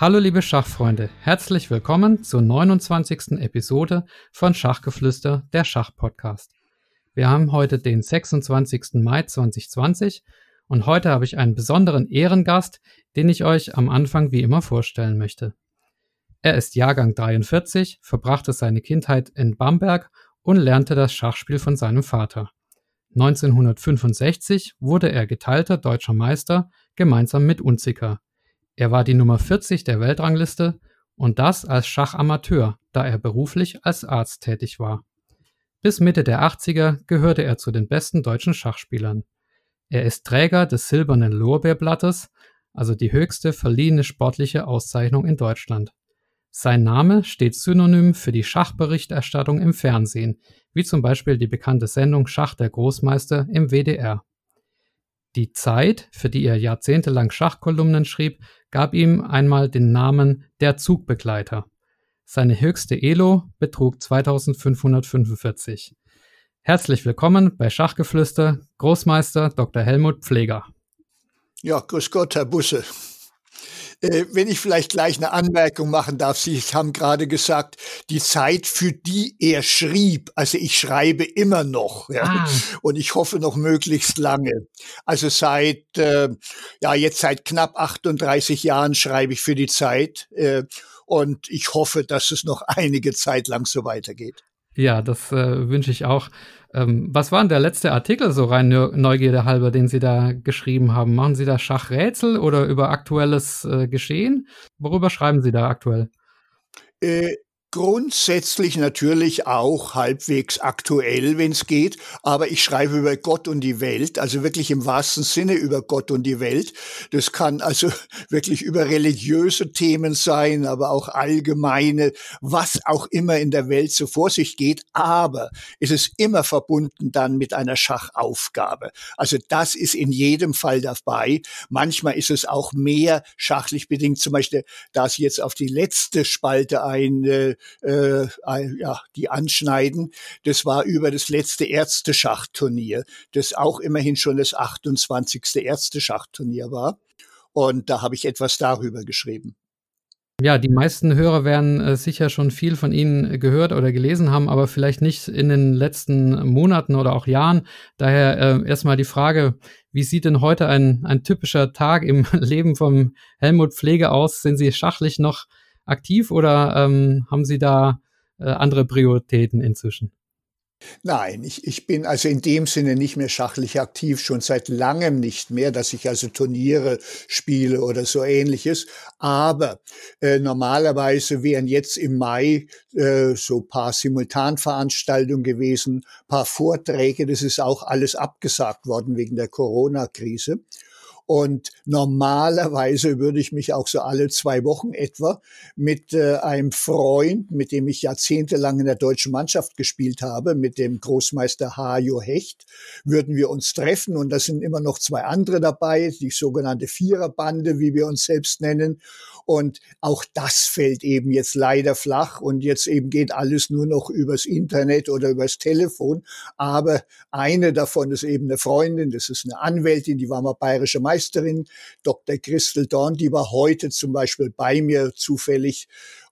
Hallo liebe Schachfreunde, herzlich willkommen zur 29. Episode von Schachgeflüster, der Schachpodcast. Wir haben heute den 26. Mai 2020 und heute habe ich einen besonderen Ehrengast, den ich euch am Anfang wie immer vorstellen möchte. Er ist Jahrgang 43, verbrachte seine Kindheit in Bamberg und lernte das Schachspiel von seinem Vater. 1965 wurde er geteilter deutscher Meister gemeinsam mit Unziker. Er war die Nummer 40 der Weltrangliste und das als Schachamateur, da er beruflich als Arzt tätig war. Bis Mitte der 80er gehörte er zu den besten deutschen Schachspielern. Er ist Träger des Silbernen Lorbeerblattes, also die höchste verliehene sportliche Auszeichnung in Deutschland. Sein Name steht synonym für die Schachberichterstattung im Fernsehen, wie zum Beispiel die bekannte Sendung Schach der Großmeister im WDR. Die Zeit, für die er jahrzehntelang Schachkolumnen schrieb, gab ihm einmal den Namen der Zugbegleiter. Seine höchste Elo betrug 2545. Herzlich willkommen bei Schachgeflüster, Großmeister Dr. Helmut Pfleger. Ja, grüß Gott, Herr Busse. Äh, wenn ich vielleicht gleich eine Anmerkung machen darf, Sie haben gerade gesagt, die Zeit, für die er schrieb, also ich schreibe immer noch, ja, ah. und ich hoffe noch möglichst lange. Also seit, äh, ja, jetzt seit knapp 38 Jahren schreibe ich für die Zeit, äh, und ich hoffe, dass es noch einige Zeit lang so weitergeht. Ja, das äh, wünsche ich auch. Ähm, was war denn der letzte Artikel so rein Neugierde halber, den Sie da geschrieben haben? Machen Sie da Schachrätsel oder über aktuelles äh, Geschehen? Worüber schreiben Sie da aktuell? Äh, Grundsätzlich natürlich auch halbwegs aktuell, wenn es geht, aber ich schreibe über Gott und die Welt, also wirklich im wahrsten Sinne über Gott und die Welt. Das kann also wirklich über religiöse Themen sein, aber auch allgemeine, was auch immer in der Welt so vor sich geht, aber es ist immer verbunden dann mit einer Schachaufgabe. Also das ist in jedem Fall dabei. Manchmal ist es auch mehr schachlich bedingt, zum Beispiel, da Sie jetzt auf die letzte Spalte ein äh, ja, die anschneiden. Das war über das letzte Ärzteschachturnier, das auch immerhin schon das 28. Ärzteschachturnier war. Und da habe ich etwas darüber geschrieben. Ja, die meisten Hörer werden äh, sicher schon viel von Ihnen gehört oder gelesen haben, aber vielleicht nicht in den letzten Monaten oder auch Jahren. Daher äh, erstmal die Frage, wie sieht denn heute ein, ein typischer Tag im Leben vom Helmut Pflege aus? Sind Sie schachlich noch aktiv oder ähm, haben Sie da äh, andere Prioritäten inzwischen? Nein, ich, ich bin also in dem Sinne nicht mehr schachlich aktiv, schon seit langem nicht mehr, dass ich also Turniere spiele oder so ähnliches. Aber äh, normalerweise wären jetzt im Mai äh, so paar Simultanveranstaltungen gewesen, paar Vorträge. Das ist auch alles abgesagt worden wegen der Corona-Krise. Und normalerweise würde ich mich auch so alle zwei Wochen etwa mit äh, einem Freund, mit dem ich jahrzehntelang in der deutschen Mannschaft gespielt habe, mit dem Großmeister Hajo Hecht, würden wir uns treffen. Und da sind immer noch zwei andere dabei, die sogenannte Viererbande, wie wir uns selbst nennen. Und auch das fällt eben jetzt leider flach und jetzt eben geht alles nur noch übers Internet oder übers Telefon. Aber eine davon ist eben eine Freundin, das ist eine Anwältin, die war mal bayerische Meisterin, Dr. Christel Dorn, die war heute zum Beispiel bei mir zufällig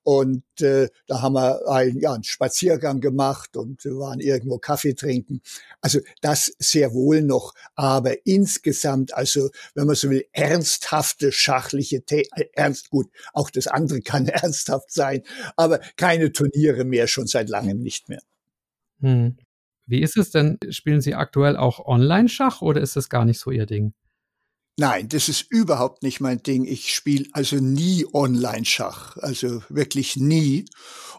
und äh, da haben wir ein, ja, einen Spaziergang gemacht und waren irgendwo Kaffee trinken. Also das sehr wohl noch. Aber insgesamt, also wenn man so will, ernsthafte schachliche, äh, ernst gut, auch das andere kann ernsthaft sein, aber keine Turniere mehr, schon seit langem nicht mehr. Hm. Wie ist es denn? Spielen Sie aktuell auch Online-Schach oder ist das gar nicht so Ihr Ding? Nein, das ist überhaupt nicht mein Ding. Ich spiele also nie Online-Schach, also wirklich nie.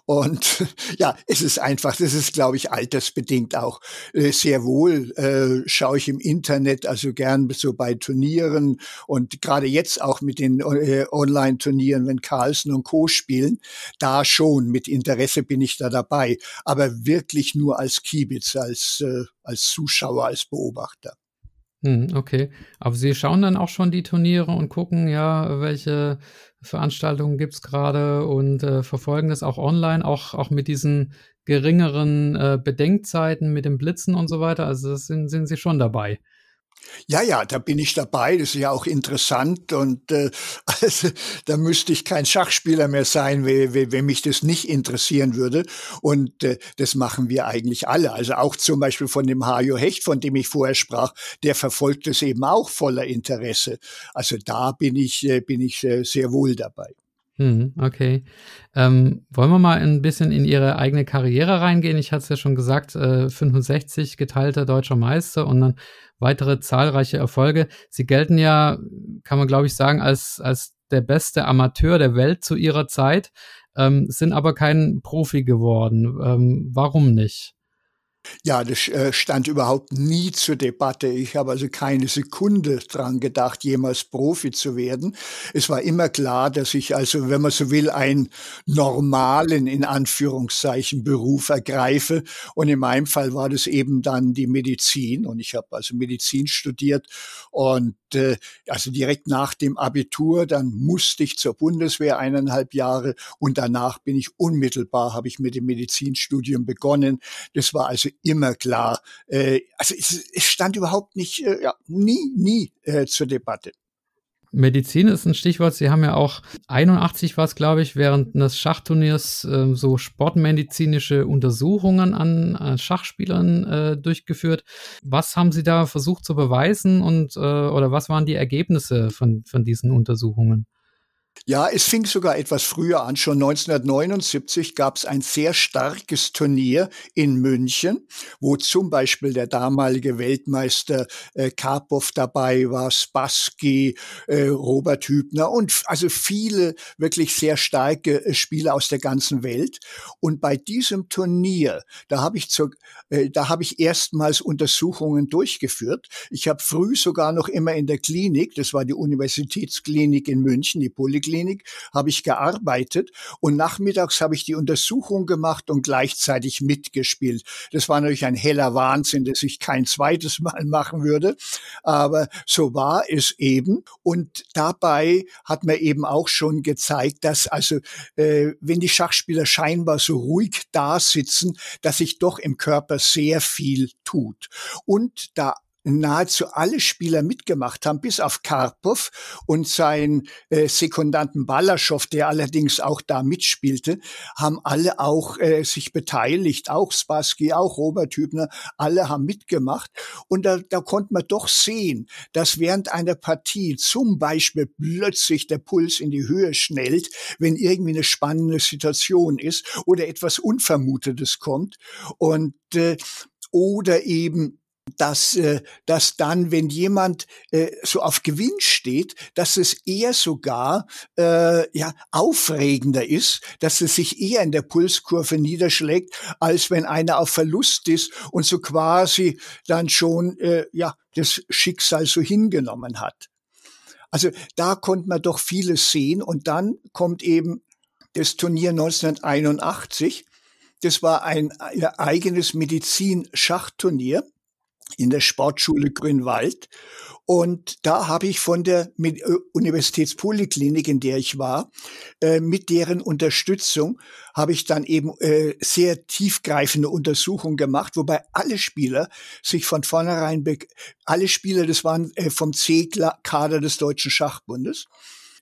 Und ja, es ist einfach, das ist, glaube ich, altersbedingt auch. Äh, sehr wohl äh, schaue ich im Internet, also gern so bei Turnieren und gerade jetzt auch mit den äh, Online-Turnieren, wenn Carlsen und Co. spielen, da schon mit Interesse bin ich da dabei, aber wirklich nur als Kiebitz, als, äh, als Zuschauer, als Beobachter. Hm, okay. Aber Sie schauen dann auch schon die Turniere und gucken, ja, welche Veranstaltungen gibt es gerade und äh, verfolgen das auch online, auch, auch mit diesen geringeren äh, Bedenkzeiten, mit dem Blitzen und so weiter. Also das sind, sind Sie schon dabei. Ja, ja, da bin ich dabei. Das ist ja auch interessant und äh, also, da müsste ich kein Schachspieler mehr sein, wenn, wenn mich das nicht interessieren würde. Und äh, das machen wir eigentlich alle. Also auch zum Beispiel von dem Hajo Hecht, von dem ich vorher sprach, der verfolgt es eben auch voller Interesse. Also da bin ich, äh, bin ich äh, sehr wohl dabei. Hm, okay. Ähm, wollen wir mal ein bisschen in Ihre eigene Karriere reingehen? Ich hatte es ja schon gesagt, äh, 65 geteilter deutscher Meister und dann weitere zahlreiche Erfolge. Sie gelten ja, kann man glaube ich sagen, als, als der beste Amateur der Welt zu ihrer Zeit, ähm, sind aber kein Profi geworden. Ähm, warum nicht? Ja, das äh, stand überhaupt nie zur Debatte. Ich habe also keine Sekunde dran gedacht, jemals Profi zu werden. Es war immer klar, dass ich also, wenn man so will, einen normalen, in Anführungszeichen, Beruf ergreife. Und in meinem Fall war das eben dann die Medizin. Und ich habe also Medizin studiert und äh, also direkt nach dem Abitur, dann musste ich zur Bundeswehr eineinhalb Jahre und danach bin ich unmittelbar, habe ich mit dem Medizinstudium begonnen. Das war also immer klar. Äh, also es, es stand überhaupt nicht, äh, ja, nie, nie äh, zur Debatte. Medizin ist ein Stichwort. Sie haben ja auch 81 war es, glaube ich, während des Schachturniers äh, so sportmedizinische Untersuchungen an, an Schachspielern äh, durchgeführt. Was haben Sie da versucht zu beweisen und äh, oder was waren die Ergebnisse von, von diesen Untersuchungen? Ja, es fing sogar etwas früher an. Schon 1979 gab es ein sehr starkes Turnier in München, wo zum Beispiel der damalige Weltmeister äh, Karpov dabei war, Spassky, äh, Robert Hübner und also viele wirklich sehr starke äh, Spieler aus der ganzen Welt. Und bei diesem Turnier, da habe ich zur, äh, da habe ich erstmals Untersuchungen durchgeführt. Ich habe früh sogar noch immer in der Klinik, das war die Universitätsklinik in München, die Poliklinik, Uniklinik habe ich gearbeitet und nachmittags habe ich die Untersuchung gemacht und gleichzeitig mitgespielt. Das war natürlich ein heller Wahnsinn, dass ich kein zweites Mal machen würde, aber so war es eben und dabei hat man eben auch schon gezeigt, dass also äh, wenn die Schachspieler scheinbar so ruhig da sitzen, dass sich doch im Körper sehr viel tut. Und da nahezu alle Spieler mitgemacht haben, bis auf Karpov und seinen äh, Sekundanten Balaschow, der allerdings auch da mitspielte, haben alle auch äh, sich beteiligt, auch Spassky, auch Robert Hübner, alle haben mitgemacht. Und da, da konnte man doch sehen, dass während einer Partie zum Beispiel plötzlich der Puls in die Höhe schnellt, wenn irgendwie eine spannende Situation ist oder etwas Unvermutetes kommt. Und äh, oder eben dass, äh, dass dann, wenn jemand äh, so auf Gewinn steht, dass es eher sogar äh, ja aufregender ist, dass es sich eher in der Pulskurve niederschlägt, als wenn einer auf Verlust ist und so quasi dann schon äh, ja das Schicksal so hingenommen hat. Also da konnte man doch vieles sehen und dann kommt eben das Turnier 1981. Das war ein, ein eigenes Medizin-Schachturnier in der Sportschule Grünwald. Und da habe ich von der äh, Universitätspoliklinik, in der ich war, äh, mit deren Unterstützung habe ich dann eben äh, sehr tiefgreifende Untersuchungen gemacht, wobei alle Spieler sich von vornherein, alle Spieler, das waren vom C-Kader des Deutschen Schachbundes,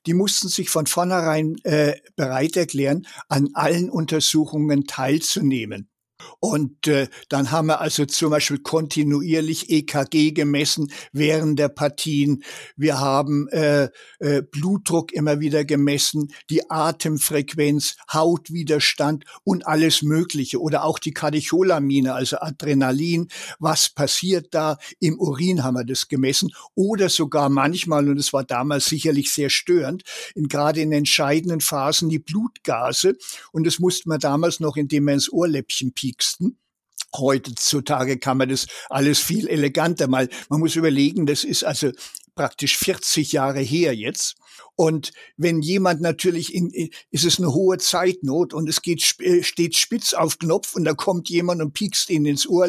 die mussten sich von vornherein bereit erklären, an allen Untersuchungen teilzunehmen. Und äh, dann haben wir also zum Beispiel kontinuierlich EKG gemessen während der Partien. Wir haben äh, äh, Blutdruck immer wieder gemessen, die Atemfrequenz, Hautwiderstand und alles Mögliche. Oder auch die Katecholamine, also Adrenalin. Was passiert da? Im Urin haben wir das gemessen. Oder sogar manchmal, und es war damals sicherlich sehr störend, in, gerade in entscheidenden Phasen die Blutgase. Und das musste man damals noch, indem man ins Ohrläppchen pieksten. Heutzutage kann man das alles viel eleganter mal. Man muss überlegen, das ist also praktisch 40 Jahre her jetzt. Und wenn jemand natürlich in, ist es eine hohe Zeitnot und es geht, äh, steht spitz auf Knopf und da kommt jemand und piekst ihn ins Ohr,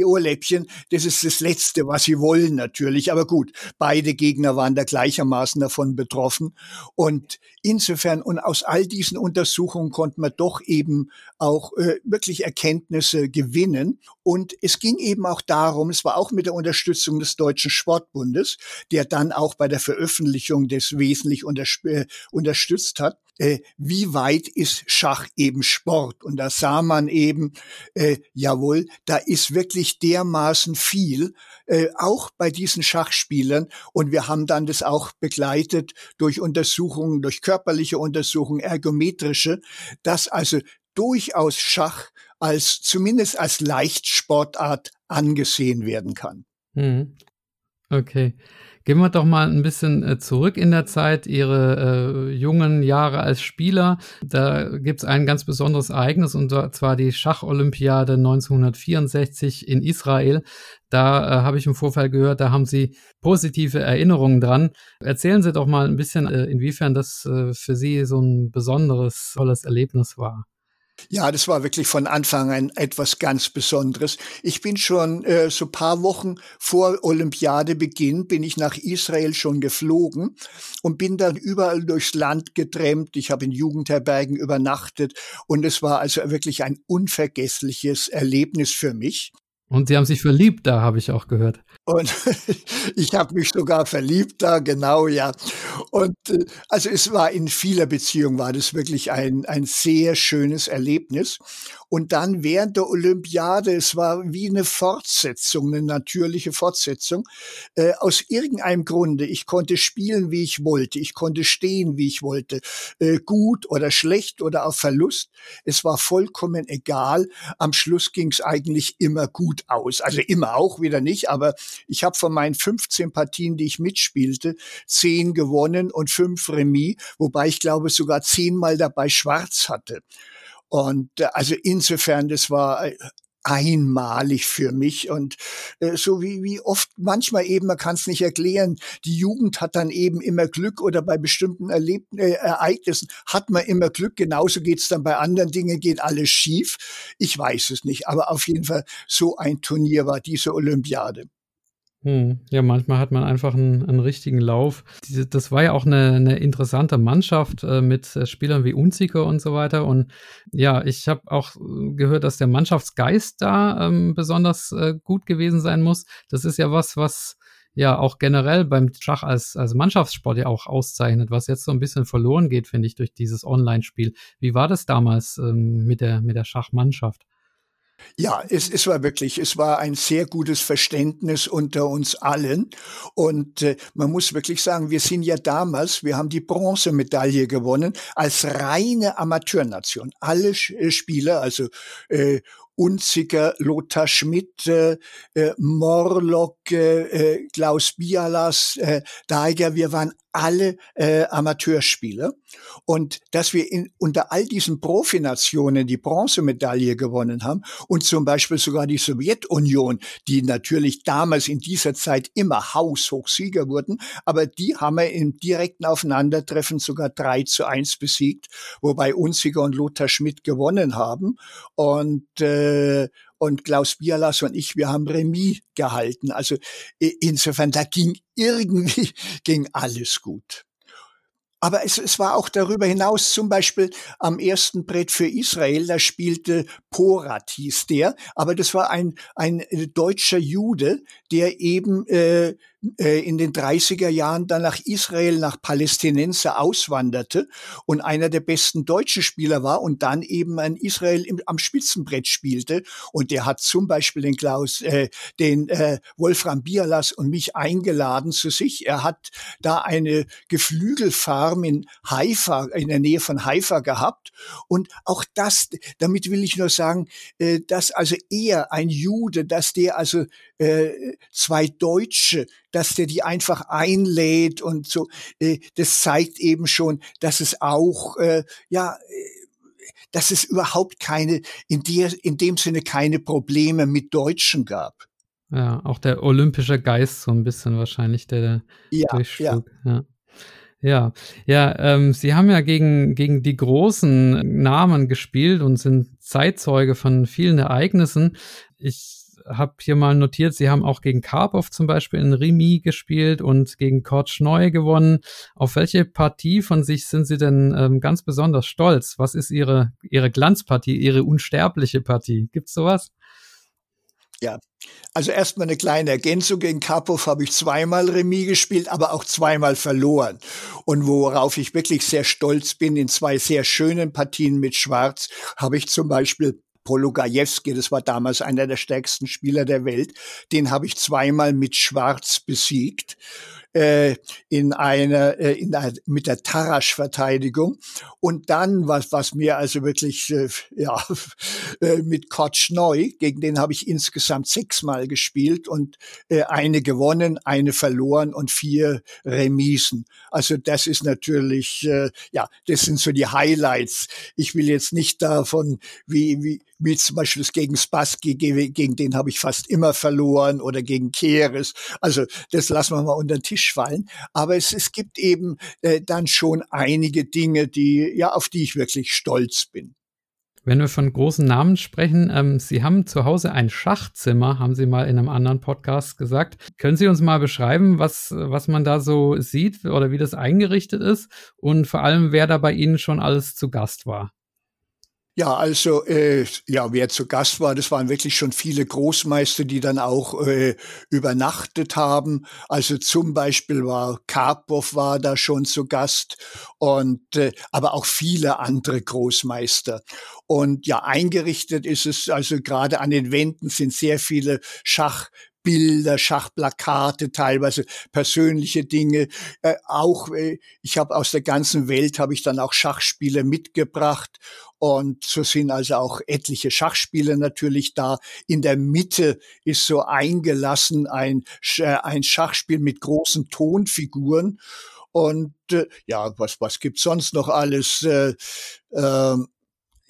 Ohrläppchen. Das ist das Letzte, was sie wollen natürlich. Aber gut, beide Gegner waren da gleichermaßen davon betroffen. Und insofern und aus all diesen Untersuchungen konnte man doch eben auch äh, wirklich Erkenntnisse gewinnen. Und es ging eben auch darum, es war auch mit der Unterstützung des Deutschen Sportbundes, der dann auch bei der Veröffentlichung des wesentlichen mich äh, unterstützt hat, äh, wie weit ist Schach eben Sport? Und da sah man eben, äh, jawohl, da ist wirklich dermaßen viel, äh, auch bei diesen Schachspielern. Und wir haben dann das auch begleitet durch Untersuchungen, durch körperliche Untersuchungen, ergometrische, dass also durchaus Schach als zumindest als Leichtsportart angesehen werden kann. Mhm. Okay. Gehen wir doch mal ein bisschen äh, zurück in der Zeit, Ihre äh, jungen Jahre als Spieler. Da gibt es ein ganz besonderes Ereignis, und zwar die Schacholympiade 1964 in Israel. Da äh, habe ich im Vorfall gehört, da haben Sie positive Erinnerungen dran. Erzählen Sie doch mal ein bisschen, äh, inwiefern das äh, für Sie so ein besonderes, tolles Erlebnis war. Ja, das war wirklich von Anfang an etwas ganz Besonderes. Ich bin schon äh, so paar Wochen vor Olympiadebeginn bin ich nach Israel schon geflogen und bin dann überall durchs Land getrennt. Ich habe in Jugendherbergen übernachtet und es war also wirklich ein unvergessliches Erlebnis für mich. Und Sie haben sich verliebt, da habe ich auch gehört. Und ich habe mich sogar verliebt da, genau, ja. Und äh, also es war in vieler Beziehung war das wirklich ein, ein sehr schönes Erlebnis. Und dann während der Olympiade, es war wie eine Fortsetzung, eine natürliche Fortsetzung. Äh, aus irgendeinem Grunde, ich konnte spielen, wie ich wollte, ich konnte stehen, wie ich wollte, äh, gut oder schlecht oder auf Verlust. Es war vollkommen egal. Am Schluss ging es eigentlich immer gut aus. Also immer auch wieder nicht, aber ich habe von meinen 15 Partien, die ich mitspielte, 10 gewonnen und 5 Remis, wobei ich glaube sogar zehnmal dabei schwarz hatte. Und äh, also insofern, das war äh, einmalig für mich und äh, so wie, wie oft manchmal eben, man kann es nicht erklären, die Jugend hat dann eben immer Glück oder bei bestimmten Erleb äh, Ereignissen hat man immer Glück, genauso geht's dann bei anderen Dingen, geht alles schief. Ich weiß es nicht, aber auf jeden Fall so ein Turnier war diese Olympiade. Hm. Ja, manchmal hat man einfach einen, einen richtigen Lauf. Diese, das war ja auch eine, eine interessante Mannschaft äh, mit äh, Spielern wie Unziker und so weiter. Und ja, ich habe auch gehört, dass der Mannschaftsgeist da ähm, besonders äh, gut gewesen sein muss. Das ist ja was, was ja auch generell beim Schach als, als Mannschaftssport ja auch auszeichnet, was jetzt so ein bisschen verloren geht, finde ich, durch dieses Online-Spiel. Wie war das damals ähm, mit, der, mit der Schachmannschaft? Ja, es, es war wirklich, es war ein sehr gutes Verständnis unter uns allen. Und äh, man muss wirklich sagen, wir sind ja damals, wir haben die Bronzemedaille gewonnen als reine Amateurnation. Alle äh, Spieler, also äh, Unziger, Lothar Schmidt, äh, äh Morlock, äh, äh, Klaus Bialas, äh, Daiger, wir waren alle äh, Amateurspieler. Und dass wir in, unter all diesen Profinationen die Bronzemedaille gewonnen haben und zum Beispiel sogar die Sowjetunion, die natürlich damals in dieser Zeit immer haushoch Sieger wurden, aber die haben wir im direkten Aufeinandertreffen sogar drei zu eins besiegt, wobei Unziger und Lothar Schmidt gewonnen haben. Und äh, und Klaus Bialas und ich, wir haben Remis gehalten. Also insofern, da ging irgendwie, ging alles gut. Aber es, es war auch darüber hinaus zum Beispiel am ersten Brett für Israel, da spielte Porat hieß der, aber das war ein, ein deutscher Jude, der eben äh, äh, in den 30er Jahren dann nach Israel, nach Palästinenser auswanderte und einer der besten deutschen Spieler war und dann eben in Israel im, am Spitzenbrett spielte. Und der hat zum Beispiel den Klaus, äh, den äh, Wolfram Bialas und mich eingeladen zu sich. Er hat da eine Geflügelfarm in Haifa, in der Nähe von Haifa gehabt. Und auch das, damit will ich nur sagen, äh, dass also er, ein Jude, dass der also äh, zwei Deutsche, dass der die einfach einlädt und so, äh, das zeigt eben schon, dass es auch, äh, ja, dass es überhaupt keine, in, der, in dem Sinne keine Probleme mit Deutschen gab. Ja, auch der olympische Geist so ein bisschen wahrscheinlich, der ja, durchschlug. Ja. ja. Ja, ja, ähm, Sie haben ja gegen, gegen die großen Namen gespielt und sind Zeitzeuge von vielen Ereignissen. Ich habe hier mal notiert, Sie haben auch gegen Karpov zum Beispiel in Remis gespielt und gegen Korchnoi gewonnen. Auf welche Partie von sich sind Sie denn ähm, ganz besonders stolz? Was ist Ihre, Ihre Glanzpartie, Ihre unsterbliche Partie? Gibt's sowas? Ja, also erstmal eine kleine Ergänzung. Gegen Karpov habe ich zweimal Remis gespielt, aber auch zweimal verloren. Und worauf ich wirklich sehr stolz bin, in zwei sehr schönen Partien mit Schwarz habe ich zum Beispiel Pologajewski, das war damals einer der stärksten Spieler der Welt, den habe ich zweimal mit Schwarz besiegt äh, in einer, äh, in einer mit der Tarasch-Verteidigung. Und dann, was, was mir also wirklich, äh, ja, äh, mit Kotschneu, gegen den habe ich insgesamt sechsmal gespielt und äh, eine gewonnen, eine verloren und vier Remisen. Also das ist natürlich, äh, ja, das sind so die Highlights. Ich will jetzt nicht davon, wie, wie, wie zum Beispiel gegen Spassky, gegen den habe ich fast immer verloren oder gegen Keres. Also das lassen wir mal unter den Tisch fallen. Aber es, es gibt eben äh, dann schon einige Dinge, die, ja, auf die ich wirklich stolz bin. Wenn wir von großen Namen sprechen, ähm, Sie haben zu Hause ein Schachzimmer, haben Sie mal in einem anderen Podcast gesagt. Können Sie uns mal beschreiben, was, was man da so sieht oder wie das eingerichtet ist und vor allem, wer da bei Ihnen schon alles zu Gast war? Ja, also äh, ja, wer zu Gast war, das waren wirklich schon viele Großmeister, die dann auch äh, übernachtet haben. Also zum Beispiel war Karpov war da schon zu Gast und äh, aber auch viele andere Großmeister. Und ja, eingerichtet ist es also gerade an den Wänden sind sehr viele Schach Bilder, Schachplakate, teilweise persönliche Dinge. Äh, auch äh, ich habe aus der ganzen Welt habe ich dann auch Schachspiele mitgebracht und so sind also auch etliche Schachspiele natürlich da. In der Mitte ist so eingelassen ein, ein Schachspiel mit großen Tonfiguren. Und äh, ja, was, was gibt's sonst noch alles? Äh, äh,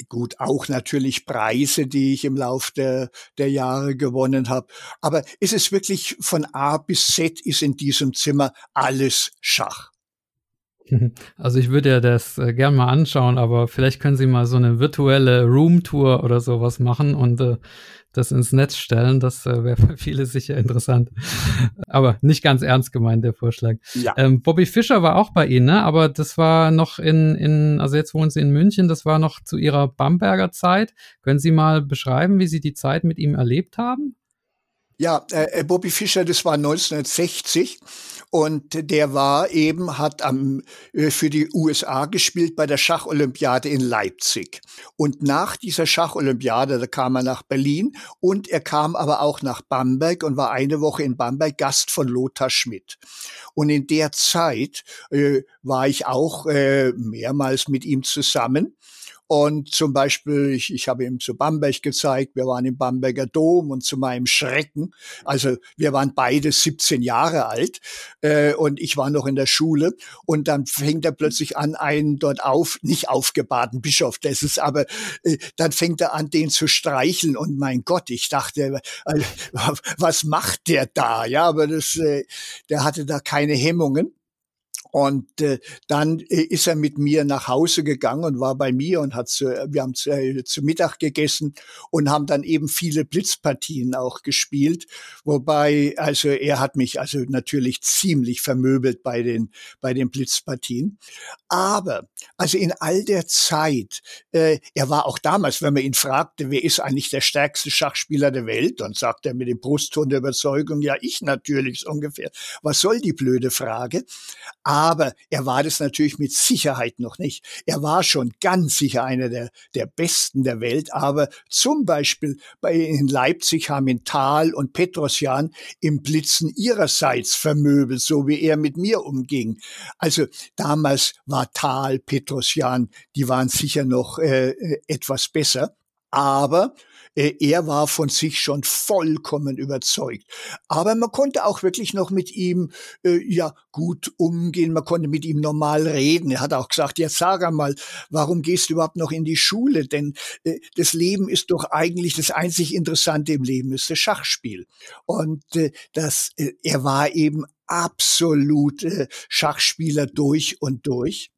gut, auch natürlich Preise, die ich im Lauf der, der Jahre gewonnen habe. Aber es ist wirklich von A bis Z ist in diesem Zimmer alles Schach. Also ich würde ja das äh, gern mal anschauen, aber vielleicht können Sie mal so eine virtuelle Roomtour oder sowas machen und äh, das ins Netz stellen. Das äh, wäre für viele sicher interessant. aber nicht ganz ernst gemeint, der Vorschlag. Ja. Ähm, Bobby Fischer war auch bei Ihnen, ne? aber das war noch in, in, also jetzt wohnen Sie in München, das war noch zu Ihrer Bamberger Zeit. Können Sie mal beschreiben, wie Sie die Zeit mit ihm erlebt haben? Ja, äh, Bobby Fischer, das war 1960 und der war eben, hat am, äh, für die USA gespielt bei der Schacholympiade in Leipzig. Und nach dieser Schacholympiade, da kam er nach Berlin und er kam aber auch nach Bamberg und war eine Woche in Bamberg Gast von Lothar Schmidt. Und in der Zeit äh, war ich auch äh, mehrmals mit ihm zusammen. Und zum Beispiel, ich, ich habe ihm zu Bamberg gezeigt, wir waren im Bamberger Dom und zu meinem Schrecken, also wir waren beide 17 Jahre alt äh, und ich war noch in der Schule und dann fängt er plötzlich an, einen dort auf, nicht aufgebahrten Bischof, das ist aber, äh, dann fängt er an, den zu streicheln und mein Gott, ich dachte, äh, was macht der da? Ja, aber das, äh, der hatte da keine Hemmungen. Und äh, dann äh, ist er mit mir nach Hause gegangen und war bei mir und hat zu, wir haben zu, äh, zu Mittag gegessen und haben dann eben viele Blitzpartien auch gespielt. Wobei, also er hat mich also natürlich ziemlich vermöbelt bei den bei den Blitzpartien. Aber also in all der Zeit, äh, er war auch damals, wenn man ihn fragte, wer ist eigentlich der stärkste Schachspieler der Welt, dann sagt er mit dem Brustton der Überzeugung, ja ich natürlich so ungefähr. Was soll die blöde Frage? Er war das natürlich mit Sicherheit noch nicht. Er war schon ganz sicher einer der, der Besten der Welt. Aber zum Beispiel bei in Leipzig haben ihn Thal und Petrosjan im Blitzen ihrerseits vermöbelt, so wie er mit mir umging. Also damals war Thal, Petrosjan, die waren sicher noch äh, äh etwas besser. Aber er war von sich schon vollkommen überzeugt. Aber man konnte auch wirklich noch mit ihm äh, ja gut umgehen. Man konnte mit ihm normal reden. Er hat auch gesagt: Ja, sag einmal, warum gehst du überhaupt noch in die Schule? Denn äh, das Leben ist doch eigentlich das einzig Interessante im Leben ist das Schachspiel. Und äh, das, äh, er war eben absolut äh, Schachspieler durch und durch.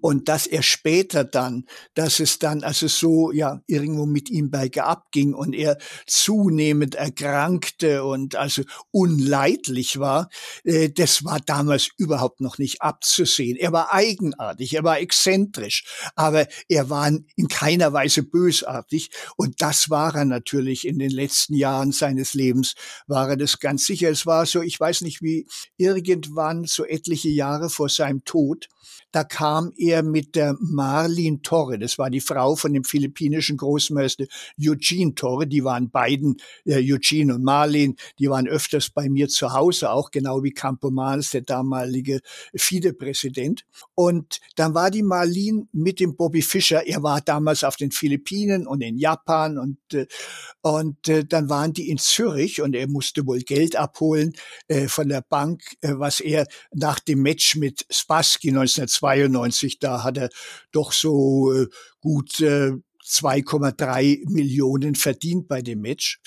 Und dass er später dann, dass es dann also so ja irgendwo mit ihm bergab ging und er zunehmend erkrankte und also unleidlich war, äh, das war damals überhaupt noch nicht abzusehen. Er war eigenartig, er war exzentrisch, aber er war in keiner Weise bösartig und das war er natürlich in den letzten Jahren seines Lebens, war er das ganz sicher. Es war so, ich weiß nicht wie, irgendwann so etliche Jahre vor seinem Tod, da kam er mit der Marlin Torre, das war die Frau von dem philippinischen Großmeister Eugene Torre, die waren beiden, äh, Eugene und Marlin, die waren öfters bei mir zu Hause, auch genau wie Campomanes, der damalige FIDE-Präsident. Und dann war die Marlin mit dem Bobby Fischer, er war damals auf den Philippinen und in Japan und, äh, und äh, dann waren die in Zürich und er musste wohl Geld abholen äh, von der Bank, äh, was er nach dem Match mit Spassky 1992 92, da hat er doch so äh, gut äh, 2,3 Millionen verdient bei dem Match.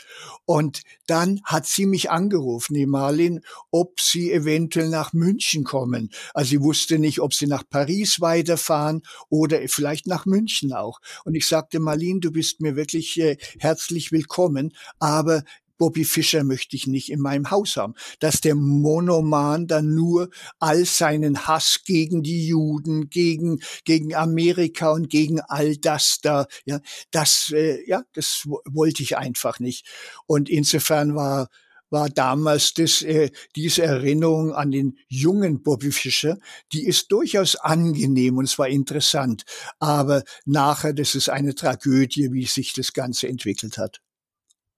Und dann hat sie mich angerufen, die Marlin, ob sie eventuell nach München kommen. Also sie wusste nicht, ob sie nach Paris weiterfahren oder vielleicht nach München auch. Und ich sagte, Marlin, du bist mir wirklich äh, herzlich willkommen, aber Bobby Fischer möchte ich nicht in meinem Haus haben. Dass der Monoman dann nur all seinen Hass gegen die Juden, gegen, gegen Amerika und gegen all das da, ja, das, äh, ja, das wollte ich einfach nicht. Und insofern war, war damals das, äh, diese Erinnerung an den jungen Bobby Fischer, die ist durchaus angenehm und zwar interessant. Aber nachher, das ist eine Tragödie, wie sich das Ganze entwickelt hat.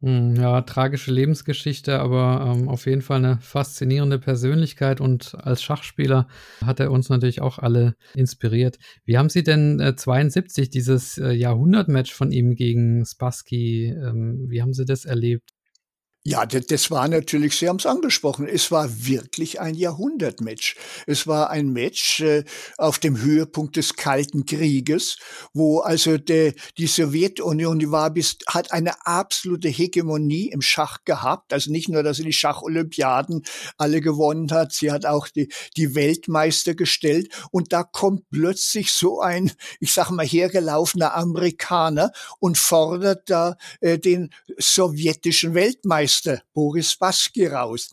Hm, ja, tragische Lebensgeschichte, aber ähm, auf jeden Fall eine faszinierende Persönlichkeit und als Schachspieler hat er uns natürlich auch alle inspiriert. Wie haben Sie denn äh, 72 dieses äh, Jahrhundertmatch von ihm gegen Spassky, ähm, wie haben Sie das erlebt? Ja, das war natürlich, Sie haben es angesprochen, es war wirklich ein Jahrhundertmatch. Es war ein Match äh, auf dem Höhepunkt des Kalten Krieges, wo also de, die Sowjetunion, die war bis, hat eine absolute Hegemonie im Schach gehabt. Also nicht nur, dass sie die Schacholympiaden alle gewonnen hat, sie hat auch die, die Weltmeister gestellt. Und da kommt plötzlich so ein, ich sag mal, hergelaufener Amerikaner und fordert da äh, den sowjetischen Weltmeister Meister Boris Baski raus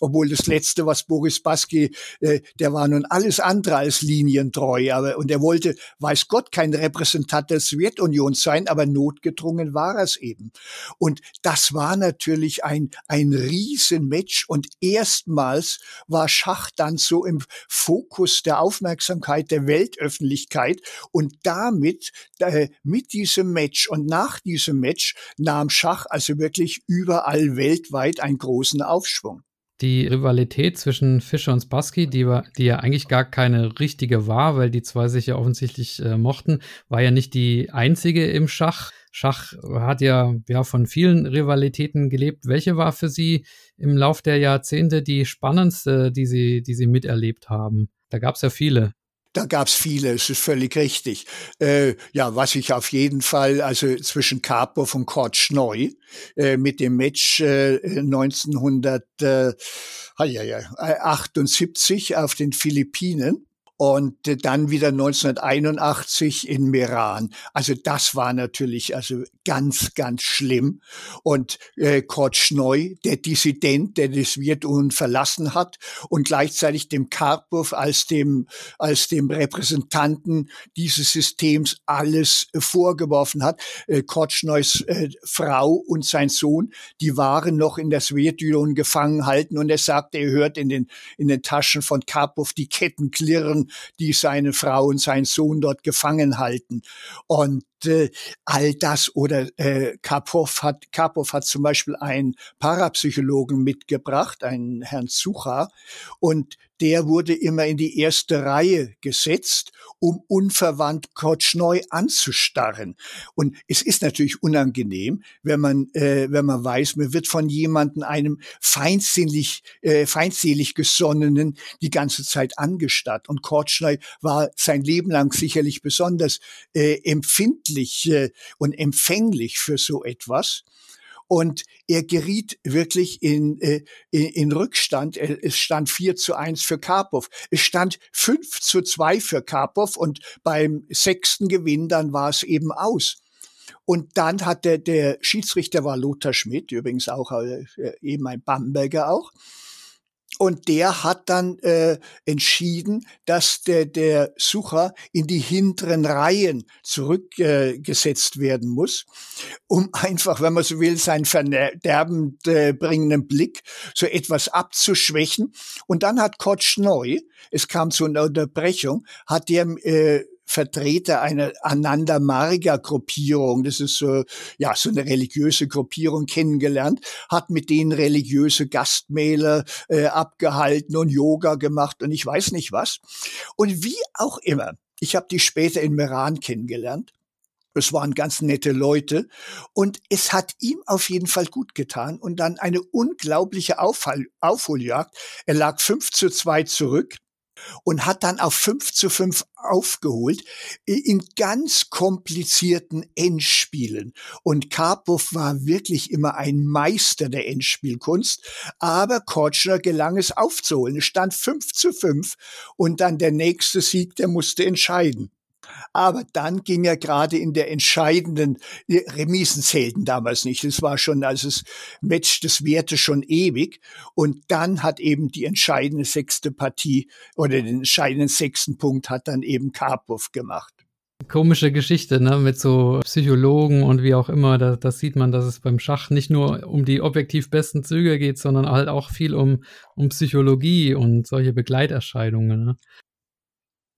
obwohl das letzte, was Boris Baski, äh, der war nun alles andere als linientreu, aber und er wollte, weiß Gott, kein Repräsentant der Sowjetunion sein, aber notgedrungen war es eben. Und das war natürlich ein ein Riesenmatch und erstmals war Schach dann so im Fokus der Aufmerksamkeit der Weltöffentlichkeit und damit äh, mit diesem Match und nach diesem Match nahm Schach also wirklich überall weltweit einen großen Aufschwung die Rivalität zwischen Fischer und Spassky, die, war, die ja eigentlich gar keine richtige war, weil die zwei sich ja offensichtlich äh, mochten, war ja nicht die einzige im Schach. Schach hat ja, ja von vielen Rivalitäten gelebt. Welche war für Sie im Lauf der Jahrzehnte die spannendste, die Sie, die Sie miterlebt haben? Da gab es ja viele. Da gab's viele, es ist völlig richtig. Äh, ja, was ich auf jeden Fall, also zwischen Karpov und Kortschneu äh, mit dem Match äh, 1978 auf den Philippinen, und dann wieder 1981 in Meran. Also das war natürlich also ganz, ganz schlimm. Und äh, Kortschneu, der Dissident, der die Sowjetunion verlassen hat und gleichzeitig dem Karpov als dem, als dem Repräsentanten dieses Systems alles äh, vorgeworfen hat. Äh, Kortschneus äh, Frau und sein Sohn, die waren noch in der Sowjetunion gefangen halten und er sagte, er hört in den, in den Taschen von Karpov die Ketten klirren die seine Frau und sein Sohn dort gefangen halten. Und äh, all das oder äh, Karpov hat Karpov hat zum Beispiel einen Parapsychologen mitgebracht, einen Herrn Sucha, und der wurde immer in die erste Reihe gesetzt, um unverwandt Kotschneu anzustarren. Und es ist natürlich unangenehm, wenn man, äh, wenn man weiß, man wird von jemandem, einem feindselig, äh, feindselig gesonnenen, die ganze Zeit angestarrt. Und Kotschneu war sein Leben lang sicherlich besonders äh, empfindlich äh, und empfänglich für so etwas. Und er geriet wirklich in, äh, in, in Rückstand. Es stand 4 zu 1 für Karpov. Es stand 5 zu 2 für Karpov und beim sechsten Gewinn dann war es eben aus. Und dann hat der, der Schiedsrichter war Lothar Schmidt, übrigens auch äh, eben ein Bamberger auch. Und der hat dann äh, entschieden, dass der, der Sucher in die hinteren Reihen zurückgesetzt äh, werden muss, um einfach, wenn man so will, seinen verderbend äh, bringenden Blick so etwas abzuschwächen. Und dann hat Kotsch neu, es kam zu einer Unterbrechung, hat der äh, Vertreter einer Ananda Marga Gruppierung, das ist so, ja, so eine religiöse Gruppierung kennengelernt, hat mit denen religiöse Gastmäler äh, abgehalten und Yoga gemacht und ich weiß nicht was. Und wie auch immer, ich habe die später in Meran kennengelernt. Es waren ganz nette Leute und es hat ihm auf jeden Fall gut getan und dann eine unglaubliche Aufhol Aufholjagd. Er lag 5 zu 2 zurück und hat dann auf 5 zu 5 aufgeholt in ganz komplizierten Endspielen. Und Karpov war wirklich immer ein Meister der Endspielkunst, aber Kortschner gelang es aufzuholen. Es stand 5 zu 5 und dann der nächste Sieg, der musste entscheiden. Aber dann ging er gerade in der entscheidenden Remisen zählten damals nicht. Es war schon als das Match des Werte schon ewig. Und dann hat eben die entscheidende sechste Partie oder den entscheidenden sechsten Punkt hat dann eben Karpov gemacht. Komische Geschichte, ne, mit so Psychologen und wie auch immer. Da, das sieht man, dass es beim Schach nicht nur um die objektiv besten Züge geht, sondern halt auch viel um, um Psychologie und solche Begleiterscheinungen. Ne?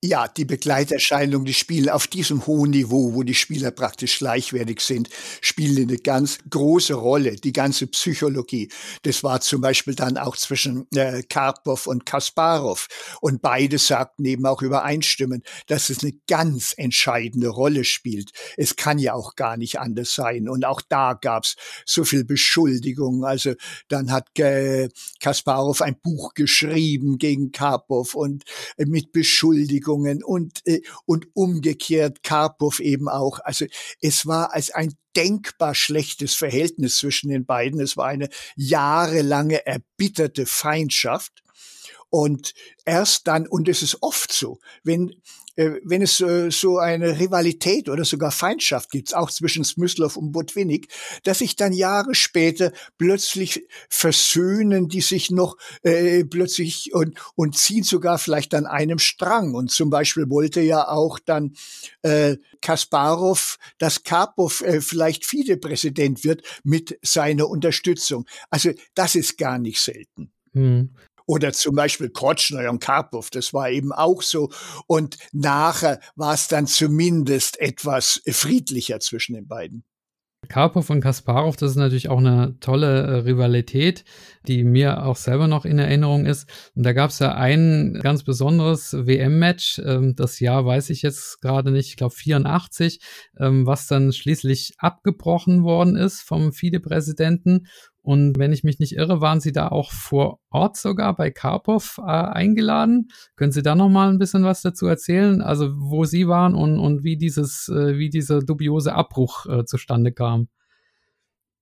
Ja, die Begleiterscheinungen, die spielen auf diesem hohen Niveau, wo die Spieler praktisch gleichwertig sind, spielen eine ganz große Rolle, die ganze Psychologie. Das war zum Beispiel dann auch zwischen äh, Karpov und Kasparov. Und beide sagten eben auch übereinstimmend, dass es eine ganz entscheidende Rolle spielt. Es kann ja auch gar nicht anders sein. Und auch da gab's so viel Beschuldigung. Also dann hat äh, Kasparov ein Buch geschrieben gegen Karpov und äh, mit Beschuldigung Bewegungen und, äh, und umgekehrt Karpov eben auch. Also es war als ein denkbar schlechtes Verhältnis zwischen den beiden. Es war eine jahrelange erbitterte Feindschaft. Und erst dann, und es ist oft so, wenn wenn es äh, so eine Rivalität oder sogar Feindschaft gibt, auch zwischen Smyslov und Botwinnik, dass sich dann Jahre später plötzlich versöhnen, die sich noch äh, plötzlich und, und ziehen sogar vielleicht an einem Strang. Und zum Beispiel wollte ja auch dann äh, Kasparov, dass Karpov äh, vielleicht Vizepräsident wird mit seiner Unterstützung. Also das ist gar nicht selten. Hm. Oder zum Beispiel Krotschner und Karpov, das war eben auch so. Und nachher war es dann zumindest etwas friedlicher zwischen den beiden. Karpov und Kasparov, das ist natürlich auch eine tolle äh, Rivalität, die mir auch selber noch in Erinnerung ist. Und da gab es ja ein ganz besonderes WM-Match, ähm, das Jahr weiß ich jetzt gerade nicht, ich glaube 84, ähm, was dann schließlich abgebrochen worden ist vom FIDE-Präsidenten Und wenn ich mich nicht irre, waren Sie da auch vor Ort sogar bei Karpov äh, eingeladen. Können Sie da noch mal ein bisschen was dazu erzählen? Also wo Sie waren und, und wie dieses, äh, wie dieser dubiose Abbruch äh, zustande kam?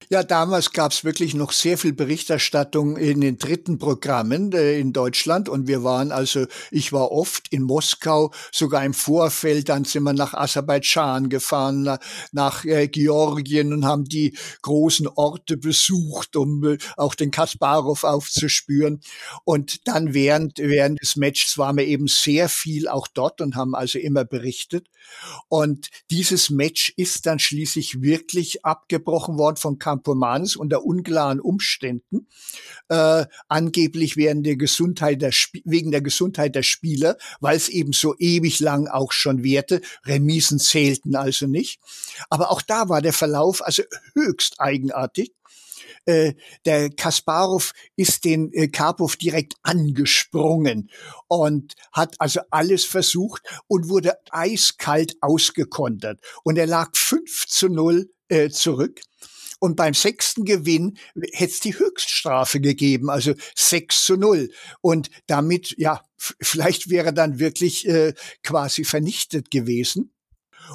Ja, damals gab es wirklich noch sehr viel Berichterstattung in den dritten Programmen äh, in Deutschland und wir waren also, ich war oft in Moskau, sogar im Vorfeld, dann sind wir nach Aserbaidschan gefahren, nach, nach äh, Georgien und haben die großen Orte besucht, um äh, auch den Kasparov aufzuspüren. Und dann während, während des Matches waren wir eben sehr viel auch dort und haben also immer berichtet. Und dieses Match ist dann schließlich wirklich abgebrochen worden von Campomanes unter unklaren Umständen, äh, angeblich während der Gesundheit der wegen der Gesundheit der Spieler, weil es eben so ewig lang auch schon währte. Remisen zählten also nicht. Aber auch da war der Verlauf also höchst eigenartig. Äh, der Kasparov ist den äh, Karpov direkt angesprungen und hat also alles versucht und wurde eiskalt ausgekontert. Und er lag 5 zu 0 äh, zurück. Und beim sechsten Gewinn hätte es die Höchststrafe gegeben, also 6 zu 0. Und damit, ja, vielleicht wäre dann wirklich äh, quasi vernichtet gewesen.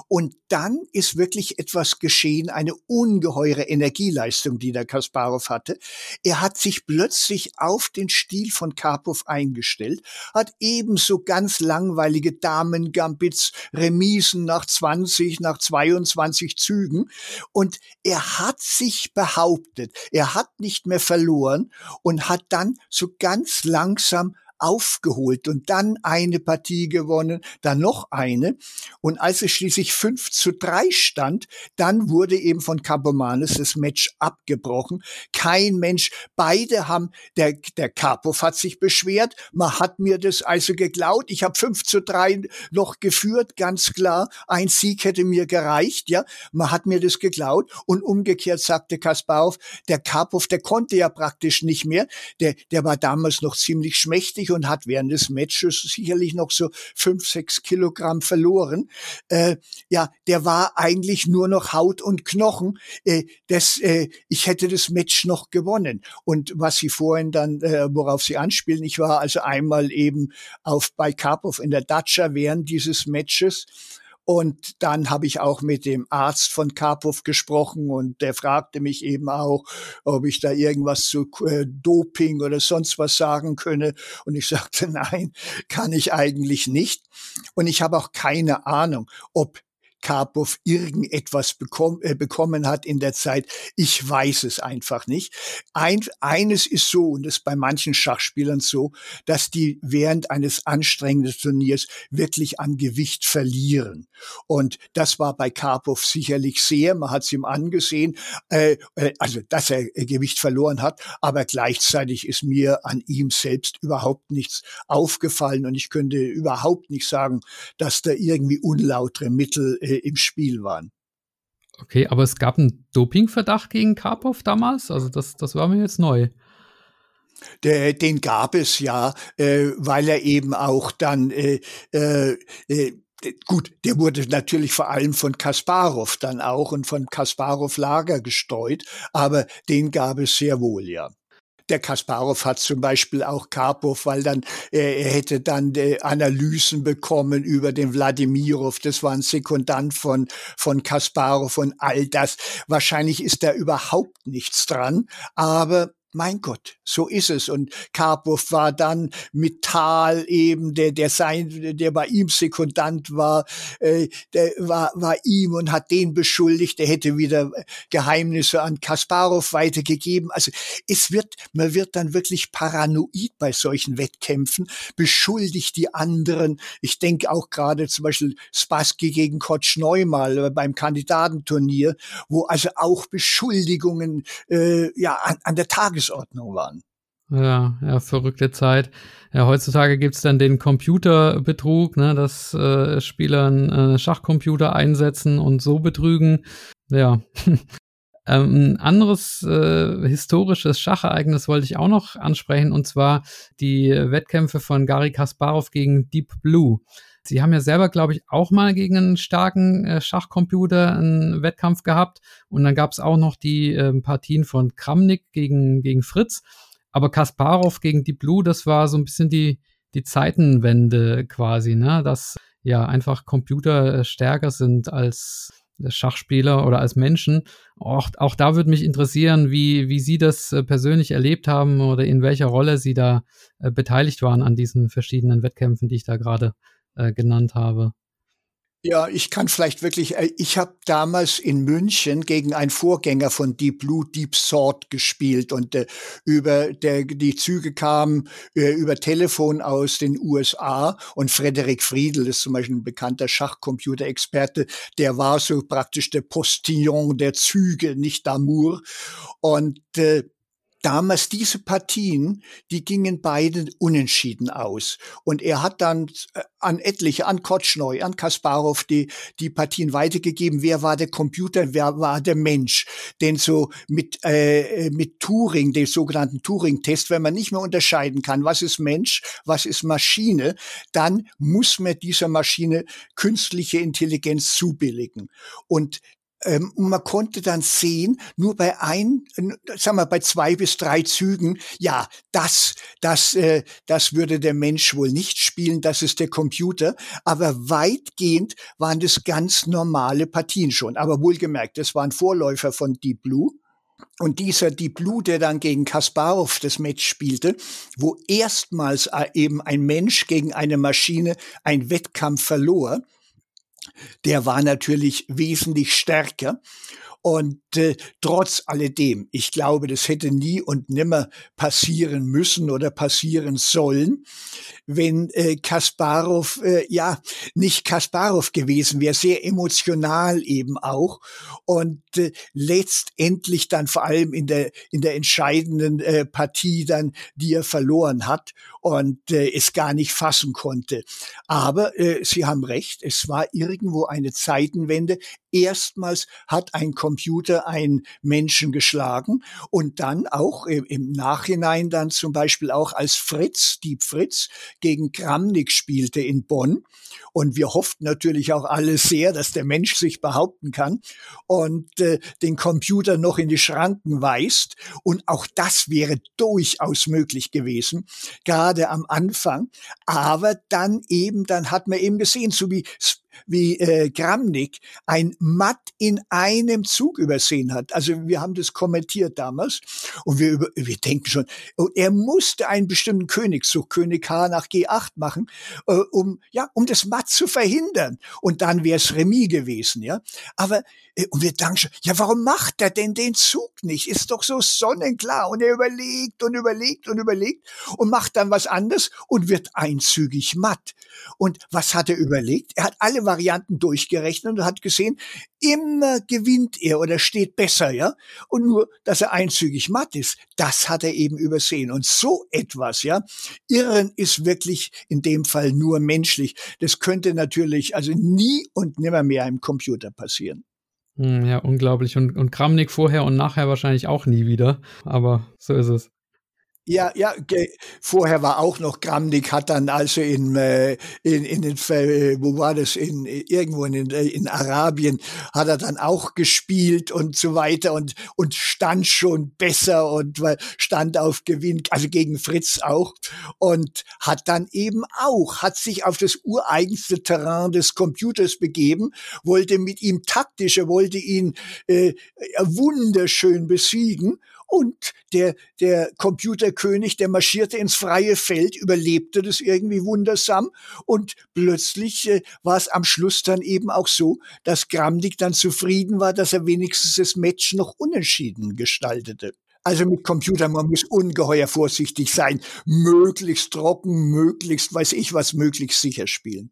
Und dann ist wirklich etwas geschehen, eine ungeheure Energieleistung, die der Kasparov hatte. Er hat sich plötzlich auf den Stil von Karpov eingestellt, hat ebenso ganz langweilige Damen-Gambits, Remisen nach 20, nach 22 Zügen. Und er hat sich behauptet, er hat nicht mehr verloren und hat dann so ganz langsam aufgeholt und dann eine Partie gewonnen, dann noch eine. Und als es schließlich 5 zu 3 stand, dann wurde eben von Campomanes das Match abgebrochen. Kein Mensch, beide haben, der, der Karpov hat sich beschwert, man hat mir das also geklaut, ich habe 5 zu 3 noch geführt, ganz klar, ein Sieg hätte mir gereicht, ja, man hat mir das geklaut und umgekehrt sagte Kasparov, der Karpov, der konnte ja praktisch nicht mehr, der, der war damals noch ziemlich schmächtig, und hat während des Matches sicherlich noch so fünf, sechs Kilogramm verloren. Äh, ja, der war eigentlich nur noch Haut und Knochen. Äh, das, äh, ich hätte das Match noch gewonnen. Und was Sie vorhin dann, äh, worauf Sie anspielen, ich war also einmal eben auf bei Karpov in der Dacia während dieses Matches und dann habe ich auch mit dem Arzt von Karpov gesprochen und der fragte mich eben auch, ob ich da irgendwas zu äh, Doping oder sonst was sagen könne. Und ich sagte, nein, kann ich eigentlich nicht. Und ich habe auch keine Ahnung, ob Karpov irgendetwas bekomm, äh, bekommen hat in der Zeit. Ich weiß es einfach nicht. Ein, eines ist so, und das ist bei manchen Schachspielern so, dass die während eines anstrengenden Turniers wirklich an Gewicht verlieren. Und das war bei Karpov sicherlich sehr. Man hat es ihm angesehen, äh, äh, also dass er äh, Gewicht verloren hat, aber gleichzeitig ist mir an ihm selbst überhaupt nichts aufgefallen und ich könnte überhaupt nicht sagen, dass da irgendwie unlautere Mittel äh, im Spiel waren. Okay, aber es gab einen Dopingverdacht gegen Karpov damals? Also das, das war mir jetzt neu. Der, den gab es ja, äh, weil er eben auch dann äh, äh, äh gut, der wurde natürlich vor allem von Kasparov dann auch und von Kasparov Lager gestreut, aber den gab es sehr wohl, ja. Der Kasparov hat zum Beispiel auch Karpov, weil dann äh, er hätte dann äh, Analysen bekommen über den Wladimirov. Das war ein Sekundant von von Kasparov und all das. Wahrscheinlich ist da überhaupt nichts dran, aber mein Gott, so ist es. Und Karpov war dann mit Tal eben, der, der sein, der bei ihm Sekundant war, äh, der war, war ihm und hat den beschuldigt, der hätte wieder Geheimnisse an Kasparov weitergegeben. Also es wird, man wird dann wirklich paranoid bei solchen Wettkämpfen, beschuldigt die anderen. Ich denke auch gerade zum Beispiel Spassky gegen Kotsch Neumal beim Kandidatenturnier, wo also auch Beschuldigungen äh, ja an, an der Tagesordnung Tagesordnung waren. Ja, ja, verrückte Zeit. Ja, heutzutage gibt's dann den Computerbetrug, ne, dass äh, Spieler einen äh, Schachcomputer einsetzen und so betrügen. Ja. ähm, ein anderes äh, historisches Schachereignis wollte ich auch noch ansprechen, und zwar die Wettkämpfe von Gary Kasparov gegen Deep Blue. Sie haben ja selber, glaube ich, auch mal gegen einen starken äh, Schachcomputer einen Wettkampf gehabt. Und dann gab es auch noch die äh, Partien von Kramnik gegen, gegen Fritz. Aber Kasparov gegen Deep Blue, das war so ein bisschen die, die Zeitenwende quasi, ne? Dass ja einfach Computer äh, stärker sind als Schachspieler oder als Menschen. Auch, auch da würde mich interessieren, wie, wie Sie das äh, persönlich erlebt haben oder in welcher Rolle Sie da äh, beteiligt waren an diesen verschiedenen Wettkämpfen, die ich da gerade äh, genannt habe. Ja, ich kann vielleicht wirklich, äh, ich habe damals in München gegen einen Vorgänger von Deep Blue, Deep Sword gespielt und äh, über der, die Züge kamen äh, über Telefon aus den USA und Frederik Friedel ist zum Beispiel ein bekannter Schachcomputerexperte, der war so praktisch der Postillon der Züge, nicht Damour und äh, damals diese Partien, die gingen beide unentschieden aus. Und er hat dann äh, an etliche, an Kotschnoi, an Kasparov die, die Partien weitergegeben. Wer war der Computer, wer war der Mensch? Denn so mit, äh, mit Turing, dem sogenannten Turing-Test, wenn man nicht mehr unterscheiden kann, was ist Mensch, was ist Maschine, dann muss man dieser Maschine künstliche Intelligenz zubilligen. Und und man konnte dann sehen, nur bei ein, sagen wir, bei zwei bis drei Zügen, ja, das, das, äh, das würde der Mensch wohl nicht spielen, das ist der Computer. Aber weitgehend waren das ganz normale Partien schon. Aber wohlgemerkt, das waren Vorläufer von Deep Blue. Und dieser Deep Blue, der dann gegen Kasparov das Match spielte, wo erstmals äh, eben ein Mensch gegen eine Maschine ein Wettkampf verlor, der war natürlich wesentlich stärker. Und äh, trotz alledem, ich glaube, das hätte nie und nimmer passieren müssen oder passieren sollen, wenn äh, Kasparov äh, ja nicht Kasparov gewesen wäre, sehr emotional eben auch und äh, letztendlich dann vor allem in der in der entscheidenden äh, Partie dann, die er verloren hat und äh, es gar nicht fassen konnte. Aber äh, Sie haben recht, es war irgendwo eine Zeitenwende. Erstmals hat ein Computer einen Menschen geschlagen und dann auch im, im Nachhinein dann zum Beispiel auch als Fritz, Dieb Fritz, gegen Kramnik spielte in Bonn. Und wir hofften natürlich auch alle sehr, dass der Mensch sich behaupten kann und äh, den Computer noch in die Schranken weist. Und auch das wäre durchaus möglich gewesen, gerade am Anfang. Aber dann eben, dann hat man eben gesehen, so wie wie äh, Gramnik ein Matt in einem Zug übersehen hat. Also wir haben das kommentiert damals und wir, über, wir denken schon, oh, er musste einen bestimmten Königszug, König H nach G8 machen, äh, um ja um das Matt zu verhindern. Und dann wäre es Remis gewesen, ja. Aber äh, und wir denken schon, ja, warum macht er denn den Zug nicht? Ist doch so sonnenklar. Und er überlegt und überlegt und überlegt und macht dann was anderes und wird einzügig matt. Und was hat er überlegt? Er hat alle Varianten durchgerechnet und hat gesehen, immer gewinnt er oder steht besser, ja. Und nur, dass er einzügig matt ist, das hat er eben übersehen. Und so etwas, ja. Irren ist wirklich in dem Fall nur menschlich. Das könnte natürlich also nie und nimmer mehr im Computer passieren. Hm, ja, unglaublich. Und, und Kramnik vorher und nachher wahrscheinlich auch nie wieder. Aber so ist es. Ja, ja, vorher war auch noch Kramnik, hat dann also in, äh, in, in den, wo war das, in, irgendwo in, in Arabien, hat er dann auch gespielt und so weiter und, und stand schon besser und stand auf Gewinn, also gegen Fritz auch und hat dann eben auch, hat sich auf das ureigenste Terrain des Computers begeben, wollte mit ihm taktisch, er wollte ihn äh, wunderschön besiegen und der, der Computerkönig, der marschierte ins freie Feld, überlebte das irgendwie wundersam. Und plötzlich äh, war es am Schluss dann eben auch so, dass Gramnik dann zufrieden war, dass er wenigstens das Match noch unentschieden gestaltete. Also mit Computern, man muss ungeheuer vorsichtig sein, möglichst trocken, möglichst, weiß ich was, möglichst sicher spielen.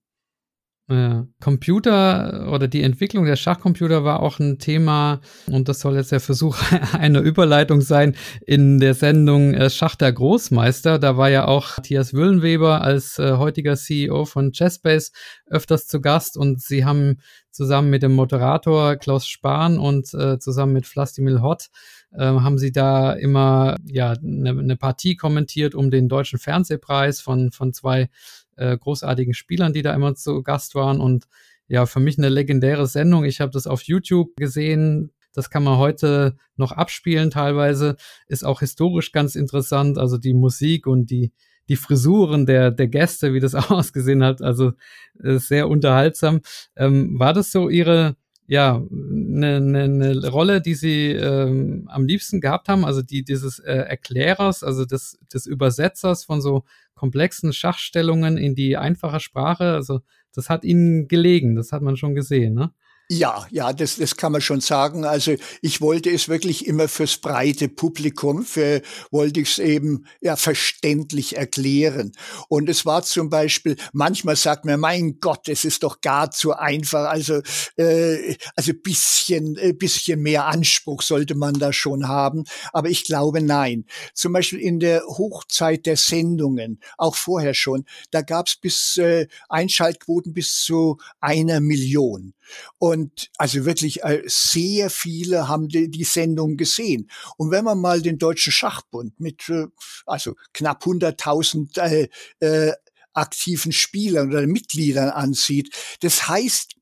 Ja. Computer oder die Entwicklung der Schachcomputer war auch ein Thema und das soll jetzt der Versuch einer Überleitung sein in der Sendung äh, Schach der Großmeister. Da war ja auch Matthias Wüllenweber als äh, heutiger CEO von Chessbase öfters zu Gast und sie haben zusammen mit dem Moderator Klaus Spahn und äh, zusammen mit Vlastimil Hott äh, haben sie da immer ja eine, eine Partie kommentiert um den deutschen Fernsehpreis von von zwei äh, großartigen Spielern, die da immer zu Gast waren und ja, für mich eine legendäre Sendung. Ich habe das auf YouTube gesehen. Das kann man heute noch abspielen teilweise. Ist auch historisch ganz interessant. Also die Musik und die, die Frisuren der, der Gäste, wie das ausgesehen hat. Also ist sehr unterhaltsam. Ähm, war das so Ihre, ja, eine, eine, eine Rolle, die Sie ähm, am liebsten gehabt haben? Also die dieses äh, Erklärers, also des, des Übersetzers von so komplexen Schachstellungen in die einfache Sprache. Also das hat Ihnen gelegen, das hat man schon gesehen, ne? Ja, ja, das, das kann man schon sagen. Also ich wollte es wirklich immer fürs breite Publikum, für, wollte ich es eben ja verständlich erklären. Und es war zum Beispiel, manchmal sagt man, mein Gott, es ist doch gar zu einfach. Also äh, also bisschen äh, bisschen mehr Anspruch sollte man da schon haben. Aber ich glaube nein. Zum Beispiel in der Hochzeit der Sendungen, auch vorher schon, da gab es bis äh, Einschaltquoten bis zu einer Million. Und also wirklich äh, sehr viele haben die, die Sendung gesehen. Und wenn man mal den Deutschen Schachbund mit äh, also knapp 100.000 äh, äh, aktiven Spielern oder Mitgliedern ansieht, das heißt,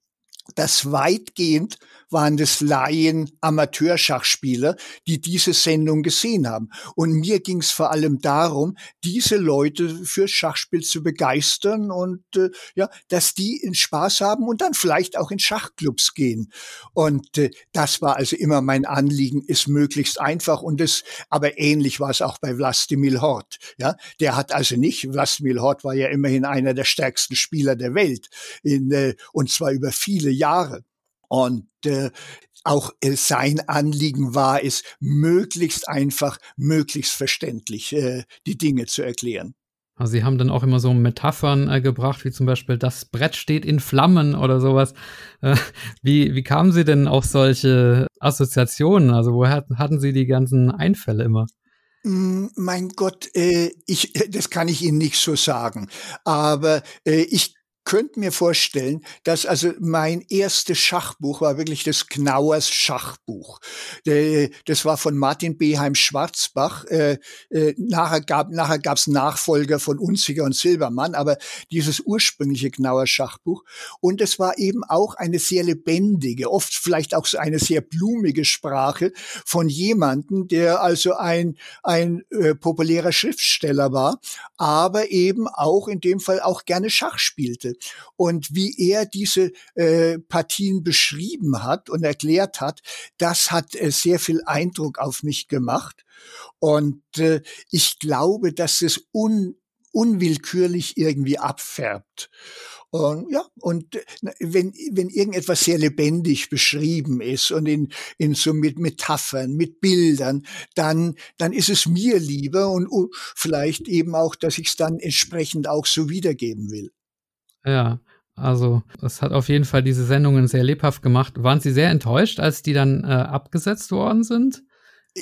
dass weitgehend waren das Laien Amateurschachspieler, die diese Sendung gesehen haben. Und mir ging es vor allem darum, diese Leute für Schachspiel zu begeistern und äh, ja, dass die in Spaß haben und dann vielleicht auch in Schachclubs gehen. Und äh, das war also immer mein Anliegen, ist möglichst einfach und es, aber ähnlich war es auch bei Vlastimil Hort. Ja, der hat also nicht, Vlastimil Hort war ja immerhin einer der stärksten Spieler der Welt in, äh, und zwar über viele Jahre. Und äh, auch äh, sein Anliegen war es, möglichst einfach, möglichst verständlich äh, die Dinge zu erklären. Also sie haben dann auch immer so Metaphern äh, gebracht, wie zum Beispiel das Brett steht in Flammen oder sowas. Äh, wie, wie kamen Sie denn auf solche Assoziationen? Also woher hatten Sie die ganzen Einfälle immer? Mm, mein Gott, äh, ich, das kann ich Ihnen nicht so sagen. Aber äh, ich könnte mir vorstellen, dass also mein erstes Schachbuch war wirklich das Knauers Schachbuch. Das war von Martin Beheim Schwarzbach. Äh, äh, nachher gab nachher gab's Nachfolger von Unziger und Silbermann, aber dieses ursprüngliche Knauer Schachbuch und es war eben auch eine sehr lebendige, oft vielleicht auch eine sehr blumige Sprache von jemanden, der also ein ein äh, populärer Schriftsteller war, aber eben auch in dem Fall auch gerne Schach spielte. Und wie er diese äh, Partien beschrieben hat und erklärt hat, das hat äh, sehr viel Eindruck auf mich gemacht. Und äh, ich glaube, dass es un unwillkürlich irgendwie abfärbt. Und ja, und äh, wenn, wenn irgendetwas sehr lebendig beschrieben ist und in, in so mit Metaphern, mit Bildern, dann, dann ist es mir lieber und uh, vielleicht eben auch, dass ich es dann entsprechend auch so wiedergeben will. Ja, also es hat auf jeden Fall diese Sendungen sehr lebhaft gemacht. Waren Sie sehr enttäuscht, als die dann äh, abgesetzt worden sind?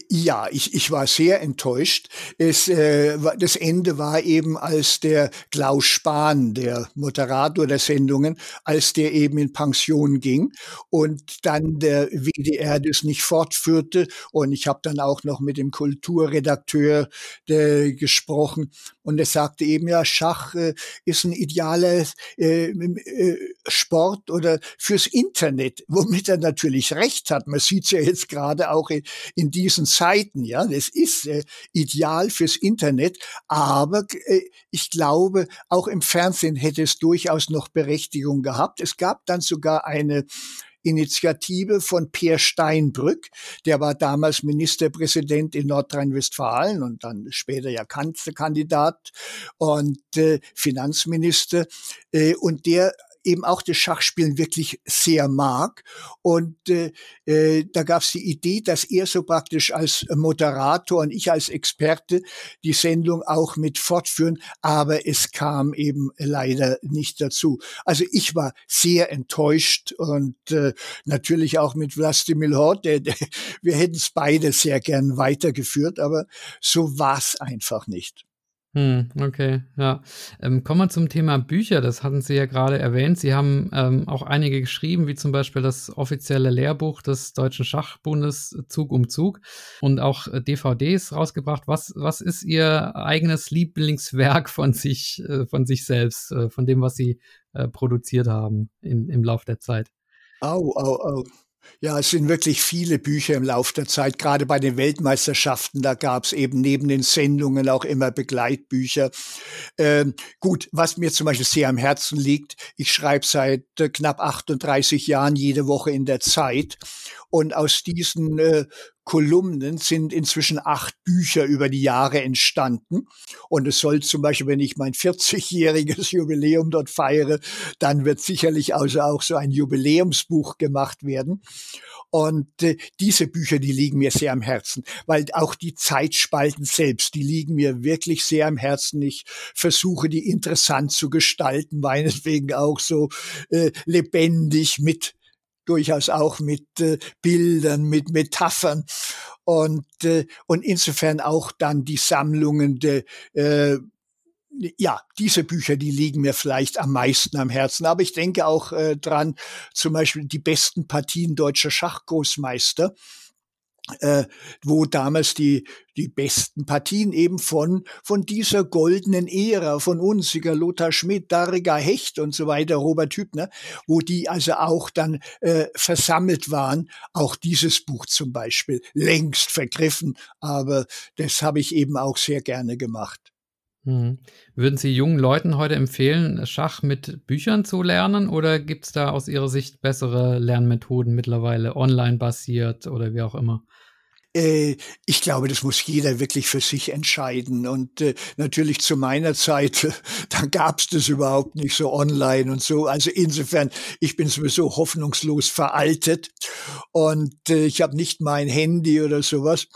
Ja, ich, ich war sehr enttäuscht. Es, äh, das Ende war eben, als der Klaus Spahn, der Moderator der Sendungen, als der eben in Pension ging und dann der WDR das nicht fortführte. Und ich habe dann auch noch mit dem Kulturredakteur äh, gesprochen und er sagte eben, ja, Schach äh, ist ein idealer äh, äh, Sport oder fürs Internet, womit er natürlich recht hat. Man sieht es ja jetzt gerade auch in, diesen Zeiten, ja, das ist äh, ideal fürs Internet, aber äh, ich glaube, auch im Fernsehen hätte es durchaus noch Berechtigung gehabt. Es gab dann sogar eine Initiative von Peer Steinbrück, der war damals Ministerpräsident in Nordrhein-Westfalen und dann später ja Kanzlerkandidat und äh, Finanzminister. Äh, und der eben auch das Schachspielen wirklich sehr mag. Und äh, äh, da gab es die Idee, dass er so praktisch als Moderator und ich als Experte die Sendung auch mit fortführen, aber es kam eben leider nicht dazu. Also ich war sehr enttäuscht und äh, natürlich auch mit Vlastimil Hort, der, der, wir hätten es beide sehr gern weitergeführt, aber so war es einfach nicht. Hm, okay, ja. Ähm, kommen wir zum Thema Bücher. Das hatten Sie ja gerade erwähnt. Sie haben ähm, auch einige geschrieben, wie zum Beispiel das offizielle Lehrbuch des Deutschen Schachbundes Zug um Zug und auch äh, DVDs rausgebracht. Was, was ist Ihr eigenes Lieblingswerk von sich, äh, von sich selbst, äh, von dem, was Sie äh, produziert haben in, im Lauf der Zeit? Au, au, au. Ja, es sind wirklich viele Bücher im Laufe der Zeit, gerade bei den Weltmeisterschaften, da gab es eben neben den Sendungen auch immer Begleitbücher. Ähm, gut, was mir zum Beispiel sehr am Herzen liegt, ich schreibe seit äh, knapp 38 Jahren jede Woche in der Zeit und aus diesen äh, Kolumnen sind inzwischen acht Bücher über die Jahre entstanden. Und es soll zum Beispiel, wenn ich mein 40-jähriges Jubiläum dort feiere, dann wird sicherlich also auch so ein Jubiläumsbuch gemacht werden. Und äh, diese Bücher, die liegen mir sehr am Herzen, weil auch die Zeitspalten selbst, die liegen mir wirklich sehr am Herzen. Ich versuche, die interessant zu gestalten, meinetwegen auch so äh, lebendig mit durchaus auch mit äh, Bildern, mit Metaphern und, äh, und insofern auch dann die Sammlungen der äh, ja, diese Bücher, die liegen mir vielleicht am meisten am Herzen. Aber ich denke auch äh, dran, zum Beispiel die besten Partien deutscher Schachgroßmeister äh, wo damals die, die besten Partien eben von, von dieser goldenen Ära, von Unziger, Lothar Schmidt, Dariga Hecht und so weiter, Robert Hübner, wo die also auch dann äh, versammelt waren. Auch dieses Buch zum Beispiel, längst vergriffen, aber das habe ich eben auch sehr gerne gemacht. Hm. Würden Sie jungen Leuten heute empfehlen, Schach mit Büchern zu lernen oder gibt es da aus Ihrer Sicht bessere Lernmethoden mittlerweile, online basiert oder wie auch immer? Äh, ich glaube, das muss jeder wirklich für sich entscheiden. Und äh, natürlich zu meiner Zeit, da gab es das überhaupt nicht so online und so. Also insofern, ich bin sowieso hoffnungslos veraltet und äh, ich habe nicht mein Handy oder sowas.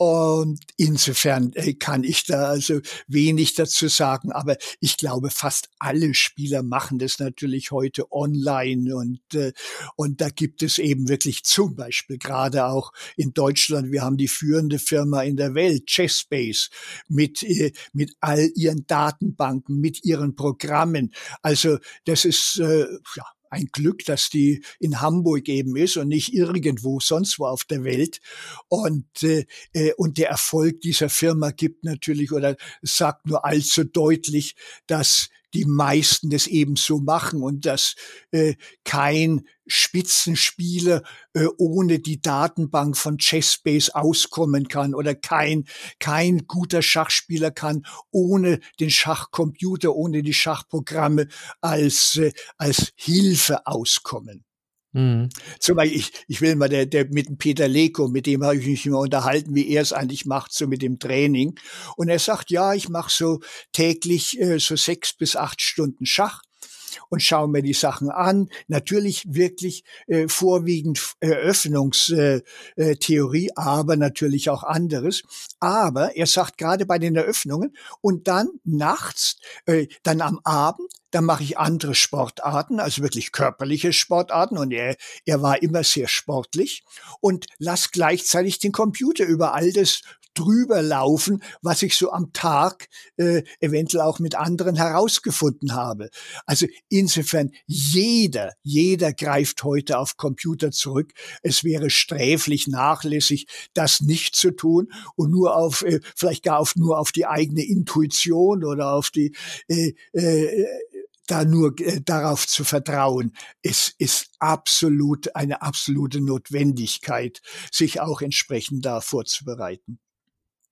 Und insofern äh, kann ich da also wenig dazu sagen. Aber ich glaube, fast alle Spieler machen das natürlich heute online. Und, äh, und da gibt es eben wirklich zum Beispiel gerade auch in Deutschland, wir haben die führende Firma in der Welt, Chessbase, mit, äh, mit all ihren Datenbanken, mit ihren Programmen. Also das ist, ja, ein Glück, dass die in Hamburg eben ist und nicht irgendwo sonst wo auf der Welt. Und, äh, äh, und der Erfolg dieser Firma gibt natürlich oder sagt nur allzu deutlich, dass die meisten das eben so machen und dass äh, kein Spitzenspieler äh, ohne die Datenbank von Chessbase auskommen kann oder kein kein guter Schachspieler kann ohne den Schachcomputer, ohne die Schachprogramme als äh, als Hilfe auskommen. Mhm. Zum Beispiel, ich, ich will mal der, der mit dem Peter Leko, mit dem habe ich mich immer unterhalten, wie er es eigentlich macht, so mit dem Training. Und er sagt, ja, ich mache so täglich äh, so sechs bis acht Stunden Schach und schaue mir die Sachen an. Natürlich wirklich äh, vorwiegend Eröffnungstheorie, äh, äh, aber natürlich auch anderes. Aber er sagt gerade bei den Eröffnungen und dann nachts, äh, dann am Abend, dann mache ich andere Sportarten, also wirklich körperliche Sportarten und er, er war immer sehr sportlich und lass gleichzeitig den Computer über all das drüber laufen, was ich so am Tag äh, eventuell auch mit anderen herausgefunden habe. Also insofern jeder, jeder greift heute auf Computer zurück. Es wäre sträflich nachlässig, das nicht zu tun und nur auf, äh, vielleicht gar auf, nur auf die eigene Intuition oder auf die, äh, äh, da nur äh, darauf zu vertrauen. Es ist absolut eine absolute Notwendigkeit, sich auch entsprechend da vorzubereiten.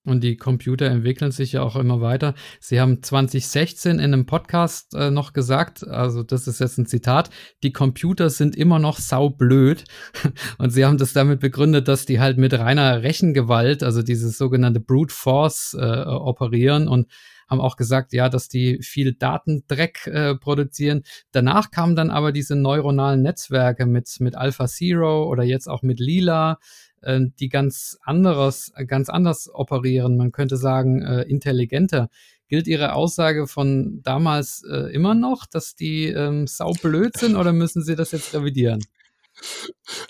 Und die Computer entwickeln sich ja auch immer weiter. Sie haben 2016 in einem Podcast äh, noch gesagt, also das ist jetzt ein Zitat, die Computer sind immer noch saublöd. Und sie haben das damit begründet, dass die halt mit reiner Rechengewalt, also dieses sogenannte Brute Force, äh, operieren und haben auch gesagt, ja, dass die viel Datendreck äh, produzieren. Danach kamen dann aber diese neuronalen Netzwerke mit, mit Alpha Zero oder jetzt auch mit Lila äh, die ganz anderes, ganz anders operieren. Man könnte sagen, äh, intelligenter. Gilt Ihre Aussage von damals äh, immer noch, dass die ähm, saublöd sind oder müssen Sie das jetzt revidieren?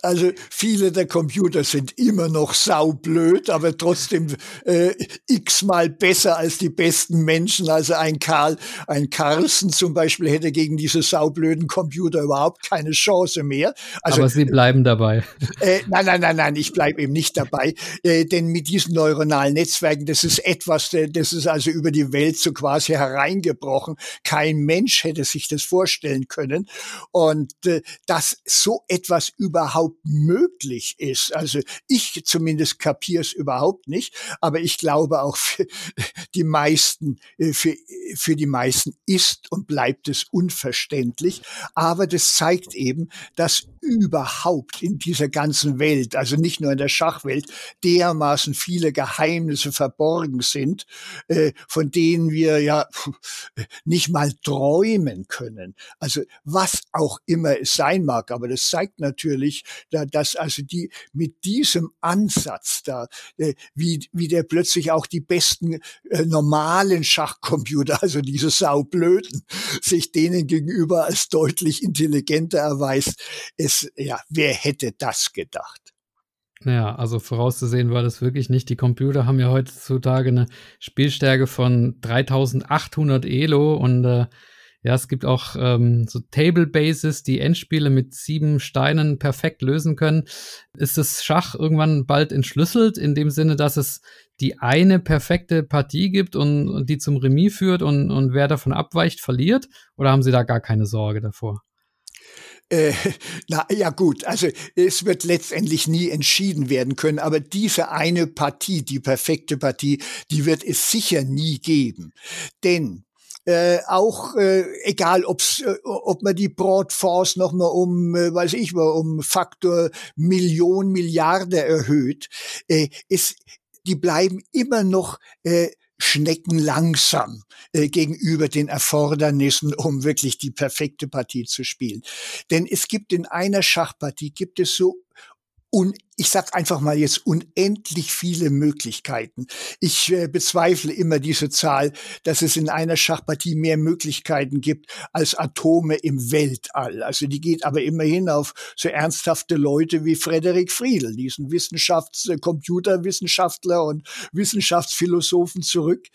Also viele der Computer sind immer noch saublöd, aber trotzdem äh, x-mal besser als die besten Menschen. Also ein Karl, ein Carlsen zum Beispiel hätte gegen diese saublöden Computer überhaupt keine Chance mehr. Also, aber Sie bleiben dabei. Äh, nein, nein, nein, nein, ich bleibe eben nicht dabei. Äh, denn mit diesen neuronalen Netzwerken, das ist etwas, das ist also über die Welt so quasi hereingebrochen. Kein Mensch hätte sich das vorstellen können. Und äh, dass so etwas überhaupt möglich ist. Also ich zumindest kapiere es überhaupt nicht, aber ich glaube auch für die meisten, äh, für, für die meisten ist und bleibt es unverständlich. Aber das zeigt eben, dass überhaupt in dieser ganzen Welt, also nicht nur in der Schachwelt, dermaßen viele Geheimnisse verborgen sind, äh, von denen wir ja nicht mal träumen können. Also was auch immer es sein mag, aber das zeigt natürlich, dass also die mit diesem Ansatz da, äh, wie, wie der plötzlich auch die besten äh, normalen Schachcomputer, also diese saublöden, sich denen gegenüber als deutlich intelligenter erweist. Es, ja, wer hätte das gedacht? Ja, also vorauszusehen war das wirklich nicht. Die Computer haben ja heutzutage eine Spielstärke von 3800 Elo und äh, ja, es gibt auch ähm, so Table Bases, die Endspiele mit sieben Steinen perfekt lösen können. Ist das Schach irgendwann bald entschlüsselt, in dem Sinne, dass es die eine perfekte Partie gibt und, und die zum Remis führt und, und wer davon abweicht, verliert? Oder haben Sie da gar keine Sorge davor? Äh, na ja gut, also es wird letztendlich nie entschieden werden können, aber diese eine Partie, die perfekte Partie, die wird es sicher nie geben. Denn äh, auch äh, egal ob's, äh, ob man die Broadforce noch mal um äh, weiß ich mal um Faktor Million Milliarde erhöht äh, ist die bleiben immer noch äh, Schnecken langsam äh, gegenüber den Erfordernissen, um wirklich die perfekte Partie zu spielen. Denn es gibt in einer Schachpartie gibt es so un ich sag einfach mal jetzt unendlich viele Möglichkeiten. Ich äh, bezweifle immer diese Zahl, dass es in einer Schachpartie mehr Möglichkeiten gibt als Atome im Weltall. Also die geht aber immerhin auf so ernsthafte Leute wie Frederik Friedel, diesen Wissenschafts-, äh, Computerwissenschaftler und Wissenschaftsphilosophen zurück.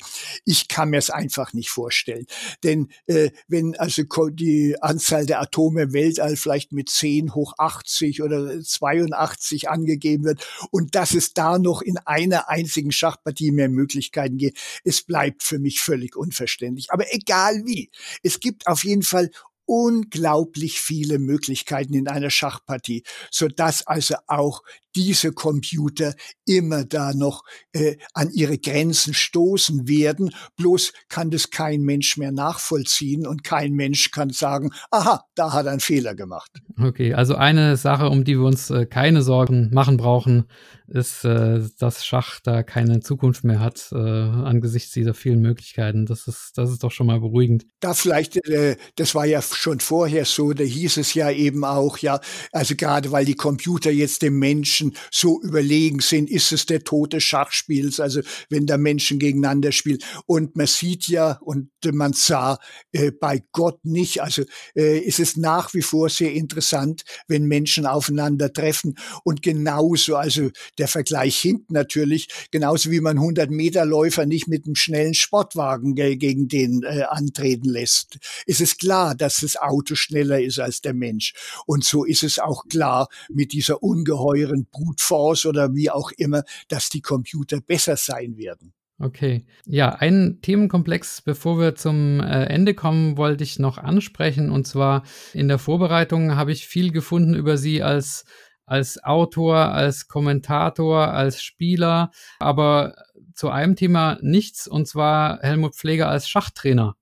Ich kann mir es einfach nicht vorstellen. Denn äh, wenn also die Anzahl der Atome im Weltall vielleicht mit 10 hoch 80 oder 82 angeht, gegeben wird und dass es da noch in einer einzigen Schachpartie mehr Möglichkeiten gibt. Es bleibt für mich völlig unverständlich. Aber egal wie, es gibt auf jeden Fall unglaublich viele Möglichkeiten in einer Schachpartie, so dass also auch diese Computer immer da noch äh, an ihre Grenzen stoßen werden. Bloß kann das kein Mensch mehr nachvollziehen und kein Mensch kann sagen, aha, da hat er einen Fehler gemacht. Okay, also eine Sache, um die wir uns äh, keine Sorgen machen brauchen, ist, äh, dass Schach da keine Zukunft mehr hat äh, angesichts dieser vielen Möglichkeiten. Das ist, das ist doch schon mal beruhigend. Da vielleicht, äh, das war ja schon vorher so, da hieß es ja eben auch, ja, also gerade weil die Computer jetzt dem Menschen so überlegen sind, ist es der Tod des Schachspiels, also wenn da Menschen gegeneinander spielen. Und man sieht ja und man sah äh, bei Gott nicht, also äh, ist es nach wie vor sehr interessant, wenn Menschen aufeinandertreffen. Und genauso, also der Vergleich hinten natürlich, genauso wie man 100 Meter Läufer nicht mit einem schnellen Sportwagen gegen den äh, antreten lässt, ist es klar, dass das Auto schneller ist als der Mensch. Und so ist es auch klar mit dieser ungeheuren Brute Force oder wie auch immer, dass die Computer besser sein werden. Okay. Ja, ein Themenkomplex, bevor wir zum äh, Ende kommen, wollte ich noch ansprechen. Und zwar in der Vorbereitung habe ich viel gefunden über Sie als, als Autor, als Kommentator, als Spieler, aber zu einem Thema nichts, und zwar Helmut Pfleger als Schachtrainer.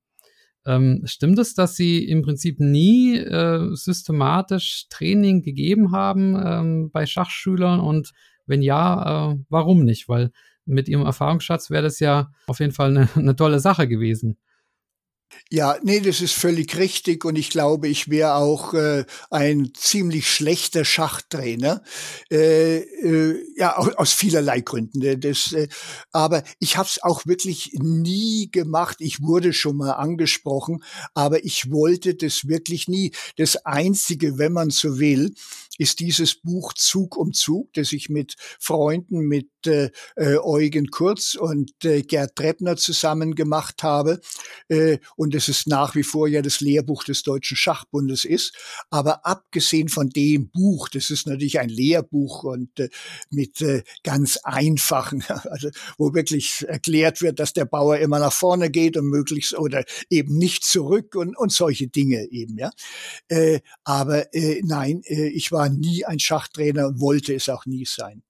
Ähm, stimmt es, dass Sie im Prinzip nie äh, systematisch Training gegeben haben ähm, bei Schachschülern? Und wenn ja, äh, warum nicht? Weil mit Ihrem Erfahrungsschatz wäre das ja auf jeden Fall eine, eine tolle Sache gewesen. Ja, nee, das ist völlig richtig und ich glaube, ich wäre auch äh, ein ziemlich schlechter Schachtrainer, äh, äh, ja, aus, vielerlei Gründen. Ne, das, äh, aber ich habe es auch wirklich nie gemacht. Ich wurde schon mal angesprochen, aber ich wollte das wirklich nie. Das Einzige, wenn man so will, ist dieses Buch Zug um Zug, das ich mit Freunden, mit äh, äh, Eugen Kurz und äh, Gerd Treppner zusammen gemacht habe. Äh, und es ist nach wie vor ja das Lehrbuch des Deutschen Schachbundes ist. Aber abgesehen von dem Buch, das ist natürlich ein Lehrbuch und äh, mit äh, ganz einfachen, also wo wirklich erklärt wird, dass der Bauer immer nach vorne geht und möglichst oder eben nicht zurück und, und solche Dinge eben, ja. Äh, aber äh, nein, äh, ich war nie ein Schachtrainer und wollte es auch nie sein.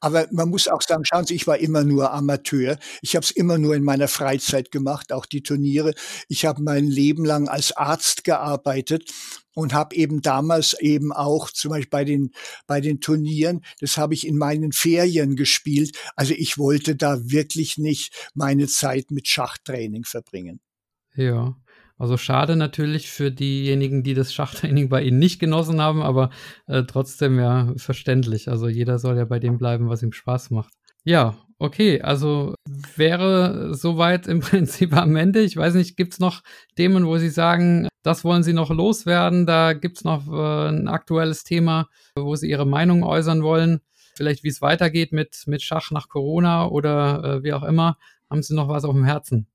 Aber man muss auch sagen, schauen Sie, ich war immer nur Amateur. Ich habe es immer nur in meiner Freizeit gemacht, auch die Turniere. Ich habe mein Leben lang als Arzt gearbeitet und habe eben damals eben auch zum Beispiel bei den bei den Turnieren, das habe ich in meinen Ferien gespielt. Also ich wollte da wirklich nicht meine Zeit mit Schachtraining verbringen. Ja. Also schade natürlich für diejenigen, die das Schachtraining bei ihnen nicht genossen haben, aber äh, trotzdem ja verständlich. Also jeder soll ja bei dem bleiben, was ihm Spaß macht. Ja, okay, also wäre soweit im Prinzip am Ende. Ich weiß nicht, gibt's noch Themen, wo Sie sagen, das wollen Sie noch loswerden? Da gibt's noch äh, ein aktuelles Thema, wo Sie Ihre Meinung äußern wollen? Vielleicht, wie es weitergeht mit, mit Schach nach Corona oder äh, wie auch immer. Haben Sie noch was auf dem Herzen?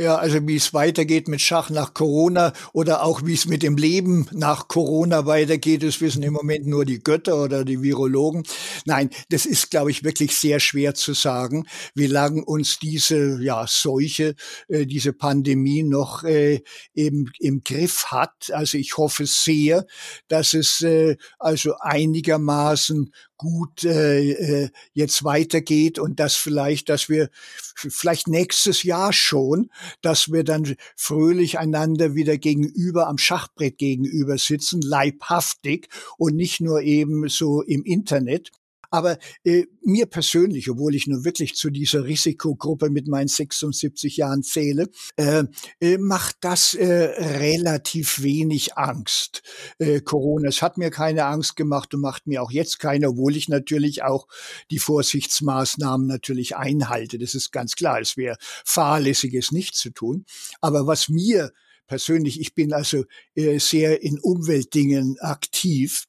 Ja, also wie es weitergeht mit Schach nach Corona oder auch wie es mit dem Leben nach Corona weitergeht, das wissen im Moment nur die Götter oder die Virologen. Nein, das ist, glaube ich, wirklich sehr schwer zu sagen, wie lange uns diese ja, Seuche, äh, diese Pandemie noch äh, eben im Griff hat. Also ich hoffe sehr, dass es äh, also einigermaßen gut äh, äh, jetzt weitergeht und dass vielleicht, dass wir vielleicht nächstes Jahr schon, dass wir dann fröhlich einander wieder gegenüber am Schachbrett gegenüber sitzen, leibhaftig und nicht nur eben so im Internet. Aber äh, mir persönlich, obwohl ich nur wirklich zu dieser Risikogruppe mit meinen 76 Jahren zähle, äh, äh, macht das äh, relativ wenig Angst. Äh, Corona, es hat mir keine Angst gemacht und macht mir auch jetzt keine, obwohl ich natürlich auch die Vorsichtsmaßnahmen natürlich einhalte. Das ist ganz klar. Es wäre fahrlässig, es nicht zu tun. Aber was mir persönlich, ich bin also äh, sehr in Umweltdingen aktiv.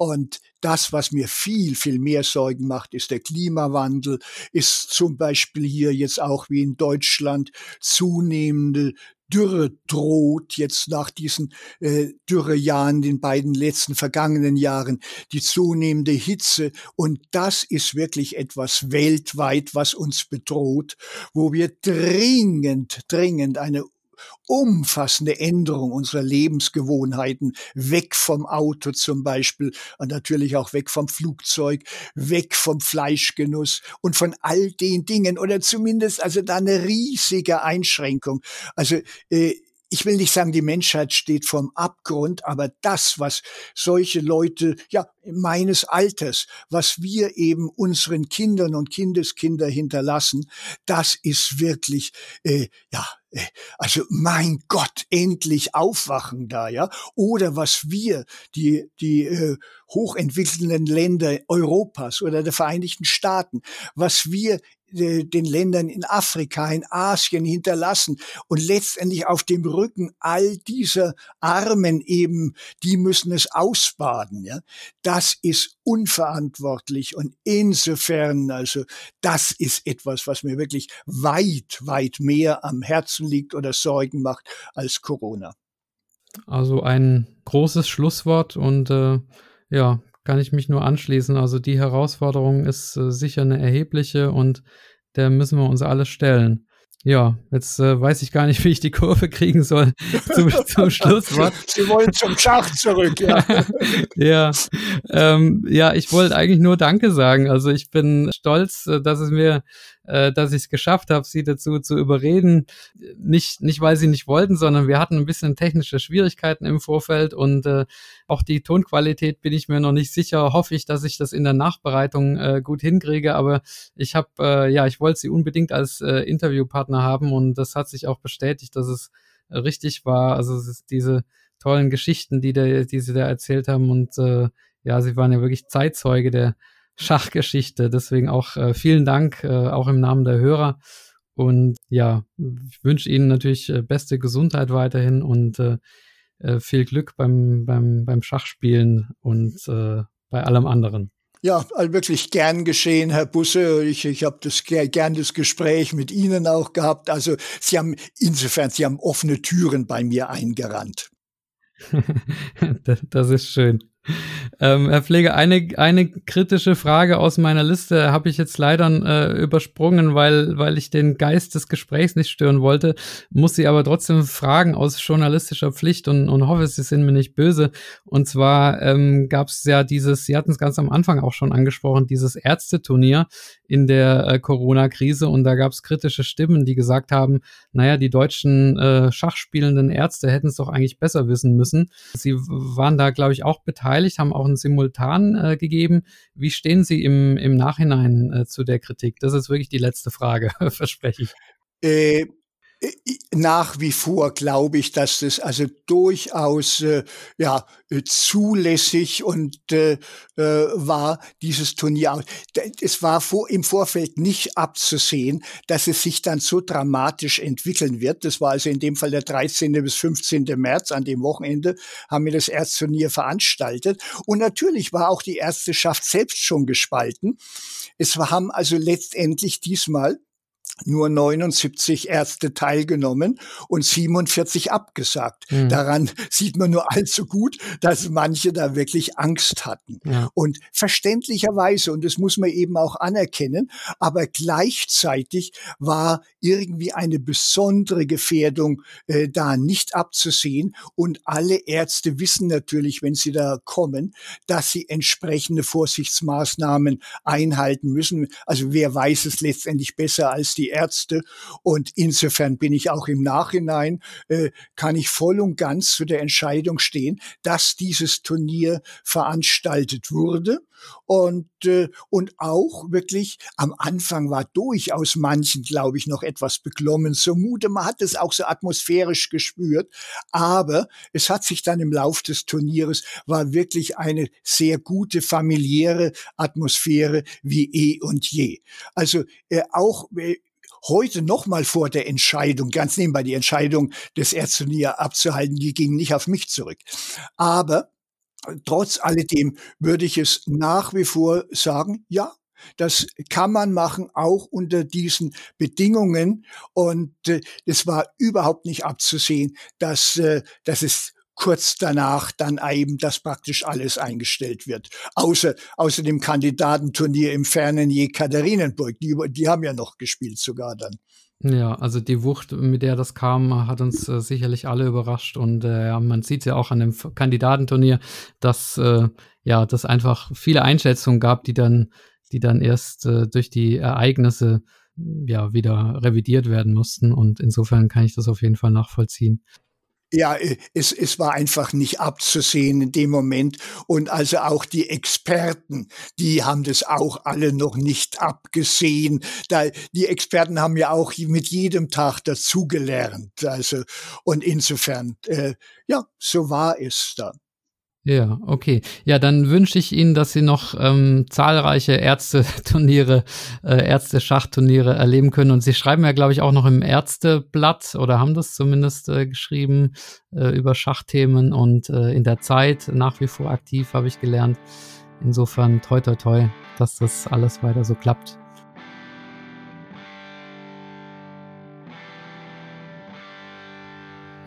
Und das, was mir viel, viel mehr Sorgen macht, ist der Klimawandel, ist zum Beispiel hier jetzt auch wie in Deutschland zunehmende Dürre droht jetzt nach diesen äh, Dürrejahren, den beiden letzten vergangenen Jahren, die zunehmende Hitze. Und das ist wirklich etwas weltweit, was uns bedroht, wo wir dringend, dringend eine umfassende Änderung unserer Lebensgewohnheiten, weg vom Auto zum Beispiel und natürlich auch weg vom Flugzeug, weg vom Fleischgenuss und von all den Dingen oder zumindest also da eine riesige Einschränkung. Also äh, ich will nicht sagen, die Menschheit steht vorm Abgrund, aber das, was solche Leute, ja, meines Alters, was wir eben unseren Kindern und Kindeskinder hinterlassen, das ist wirklich, äh, ja, äh, also mein Gott, endlich aufwachen da, ja. Oder was wir, die, die äh, hochentwickelnden Länder Europas oder der Vereinigten Staaten, was wir den Ländern in Afrika, in Asien hinterlassen und letztendlich auf dem Rücken all dieser Armen eben, die müssen es ausbaden, ja. Das ist unverantwortlich und insofern, also, das ist etwas, was mir wirklich weit, weit mehr am Herzen liegt oder Sorgen macht als Corona. Also ein großes Schlusswort und äh, ja, kann ich mich nur anschließen. Also die Herausforderung ist äh, sicher eine erhebliche und der müssen wir uns alle stellen. Ja, jetzt äh, weiß ich gar nicht, wie ich die Kurve kriegen soll zum, zum Schlusswort. Sie wollen zum Schach zurück, ja. ja, ähm, ja, ich wollte eigentlich nur Danke sagen. Also ich bin stolz, äh, dass es mir äh, dass ich es geschafft habe, sie dazu zu überreden. Nicht, nicht, weil sie nicht wollten, sondern wir hatten ein bisschen technische Schwierigkeiten im Vorfeld und äh, auch die Tonqualität bin ich mir noch nicht sicher. Hoffe ich, dass ich das in der Nachbereitung äh, gut hinkriege. Aber ich habe, äh, ja, ich wollte sie unbedingt als äh, Interviewpartner haben und das hat sich auch bestätigt, dass es richtig war. Also es ist diese tollen Geschichten, die, der, die sie da erzählt haben. Und äh, ja, sie waren ja wirklich Zeitzeuge der Schachgeschichte. Deswegen auch äh, vielen Dank, äh, auch im Namen der Hörer. Und ja, ich wünsche Ihnen natürlich äh, beste Gesundheit weiterhin und äh, äh, viel Glück beim, beim, beim Schachspielen und äh, bei allem anderen. Ja, also wirklich gern geschehen, Herr Busse. Ich, ich habe das gern das Gespräch mit Ihnen auch gehabt. Also Sie haben insofern, Sie haben offene Türen bei mir eingerannt. das ist schön. Ähm, Herr Pflege, eine, eine kritische Frage aus meiner Liste habe ich jetzt leider äh, übersprungen, weil, weil ich den Geist des Gesprächs nicht stören wollte, muss sie aber trotzdem fragen aus journalistischer Pflicht und, und hoffe, Sie sind mir nicht böse. Und zwar ähm, gab es ja dieses, Sie hatten es ganz am Anfang auch schon angesprochen, dieses Ärzteturnier in der äh, Corona-Krise und da gab es kritische Stimmen, die gesagt haben, naja, die deutschen äh, schachspielenden Ärzte hätten es doch eigentlich besser wissen müssen. Sie waren da, glaube ich, auch beteiligt, haben auch einen Simultan äh, gegeben. Wie stehen Sie im, im Nachhinein äh, zu der Kritik? Das ist wirklich die letzte Frage, verspreche ich. Äh, nach wie vor glaube ich, dass das also durchaus äh, ja äh, zulässig und äh, äh, war dieses Turnier. Es war vor, im Vorfeld nicht abzusehen, dass es sich dann so dramatisch entwickeln wird. Das war also in dem Fall der 13. bis 15. März an dem Wochenende haben wir das Erzturnier veranstaltet und natürlich war auch die Ärzteschaft selbst schon gespalten. Es haben also letztendlich diesmal nur 79 Ärzte teilgenommen und 47 abgesagt. Mhm. Daran sieht man nur allzu gut, dass manche da wirklich Angst hatten. Ja. Und verständlicherweise, und das muss man eben auch anerkennen, aber gleichzeitig war irgendwie eine besondere Gefährdung äh, da nicht abzusehen. Und alle Ärzte wissen natürlich, wenn sie da kommen, dass sie entsprechende Vorsichtsmaßnahmen einhalten müssen. Also wer weiß es letztendlich besser als die Ärzte. Und insofern bin ich auch im Nachhinein, äh, kann ich voll und ganz zu der Entscheidung stehen, dass dieses Turnier veranstaltet wurde. Und, äh, und auch wirklich am Anfang war durchaus manchen, glaube ich, noch etwas beklommen zumute. Man hat es auch so atmosphärisch gespürt. Aber es hat sich dann im Lauf des Turnieres war wirklich eine sehr gute familiäre Atmosphäre wie eh und je. Also äh, auch äh, heute nochmal vor der Entscheidung, ganz nebenbei die Entscheidung des Ärztenier abzuhalten, die ging nicht auf mich zurück. Aber trotz alledem würde ich es nach wie vor sagen, ja, das kann man machen, auch unter diesen Bedingungen. Und äh, es war überhaupt nicht abzusehen, dass, äh, dass es kurz danach dann eben, dass praktisch alles eingestellt wird. Außer, außer dem Kandidatenturnier im fernen Jekaterinenburg. Die, die haben ja noch gespielt sogar dann. Ja, also die Wucht, mit der das kam, hat uns äh, sicherlich alle überrascht und äh, man sieht ja auch an dem Kandidatenturnier, dass äh, ja, dass einfach viele Einschätzungen gab, die dann, die dann erst äh, durch die Ereignisse ja wieder revidiert werden mussten und insofern kann ich das auf jeden Fall nachvollziehen. Ja, es, es war einfach nicht abzusehen in dem Moment. Und also auch die Experten, die haben das auch alle noch nicht abgesehen. Da, die Experten haben ja auch mit jedem Tag dazugelernt. Also, und insofern, äh, ja, so war es dann. Ja, okay. Ja, dann wünsche ich Ihnen, dass Sie noch ähm, zahlreiche Ärzteturniere, äh, Ärzte-Schachturniere erleben können. Und Sie schreiben ja, glaube ich, auch noch im Ärzteblatt oder haben das zumindest äh, geschrieben äh, über Schachthemen und äh, in der Zeit nach wie vor aktiv, habe ich gelernt. Insofern toi toi toi, dass das alles weiter so klappt.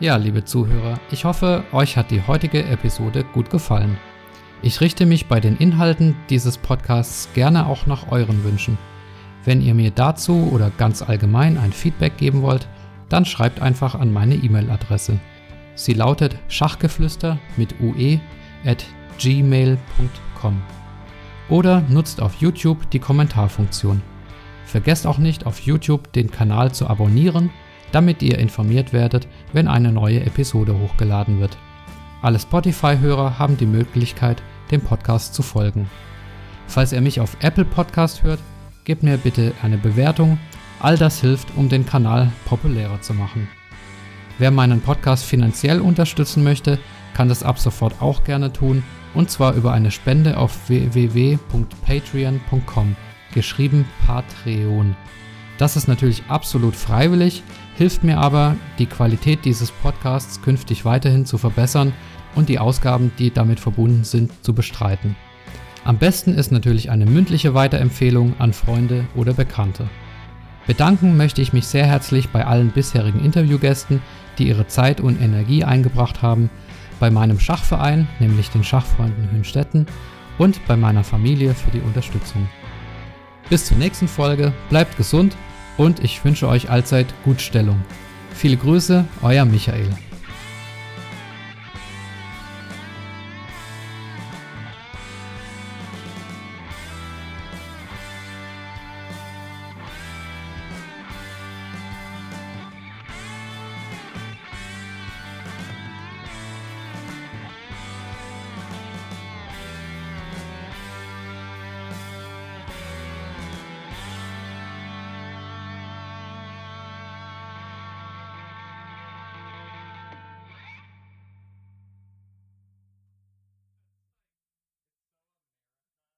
Ja, liebe Zuhörer, ich hoffe, euch hat die heutige Episode gut gefallen. Ich richte mich bei den Inhalten dieses Podcasts gerne auch nach euren Wünschen. Wenn ihr mir dazu oder ganz allgemein ein Feedback geben wollt, dann schreibt einfach an meine E-Mail-Adresse. Sie lautet schachgeflüster mit ue at gmail.com oder nutzt auf YouTube die Kommentarfunktion. Vergesst auch nicht auf YouTube den Kanal zu abonnieren damit ihr informiert werdet, wenn eine neue Episode hochgeladen wird. Alle Spotify-Hörer haben die Möglichkeit, dem Podcast zu folgen. Falls ihr mich auf Apple Podcast hört, gebt mir bitte eine Bewertung. All das hilft, um den Kanal populärer zu machen. Wer meinen Podcast finanziell unterstützen möchte, kann das ab sofort auch gerne tun und zwar über eine Spende auf www.patreon.com, geschrieben Patreon. Das ist natürlich absolut freiwillig, hilft mir aber, die Qualität dieses Podcasts künftig weiterhin zu verbessern und die Ausgaben, die damit verbunden sind, zu bestreiten. Am besten ist natürlich eine mündliche Weiterempfehlung an Freunde oder Bekannte. Bedanken möchte ich mich sehr herzlich bei allen bisherigen Interviewgästen, die ihre Zeit und Energie eingebracht haben, bei meinem Schachverein, nämlich den Schachfreunden Hünstetten, und bei meiner Familie für die Unterstützung. Bis zur nächsten Folge, bleibt gesund und ich wünsche euch allzeit Gutstellung. Viele Grüße, euer Michael.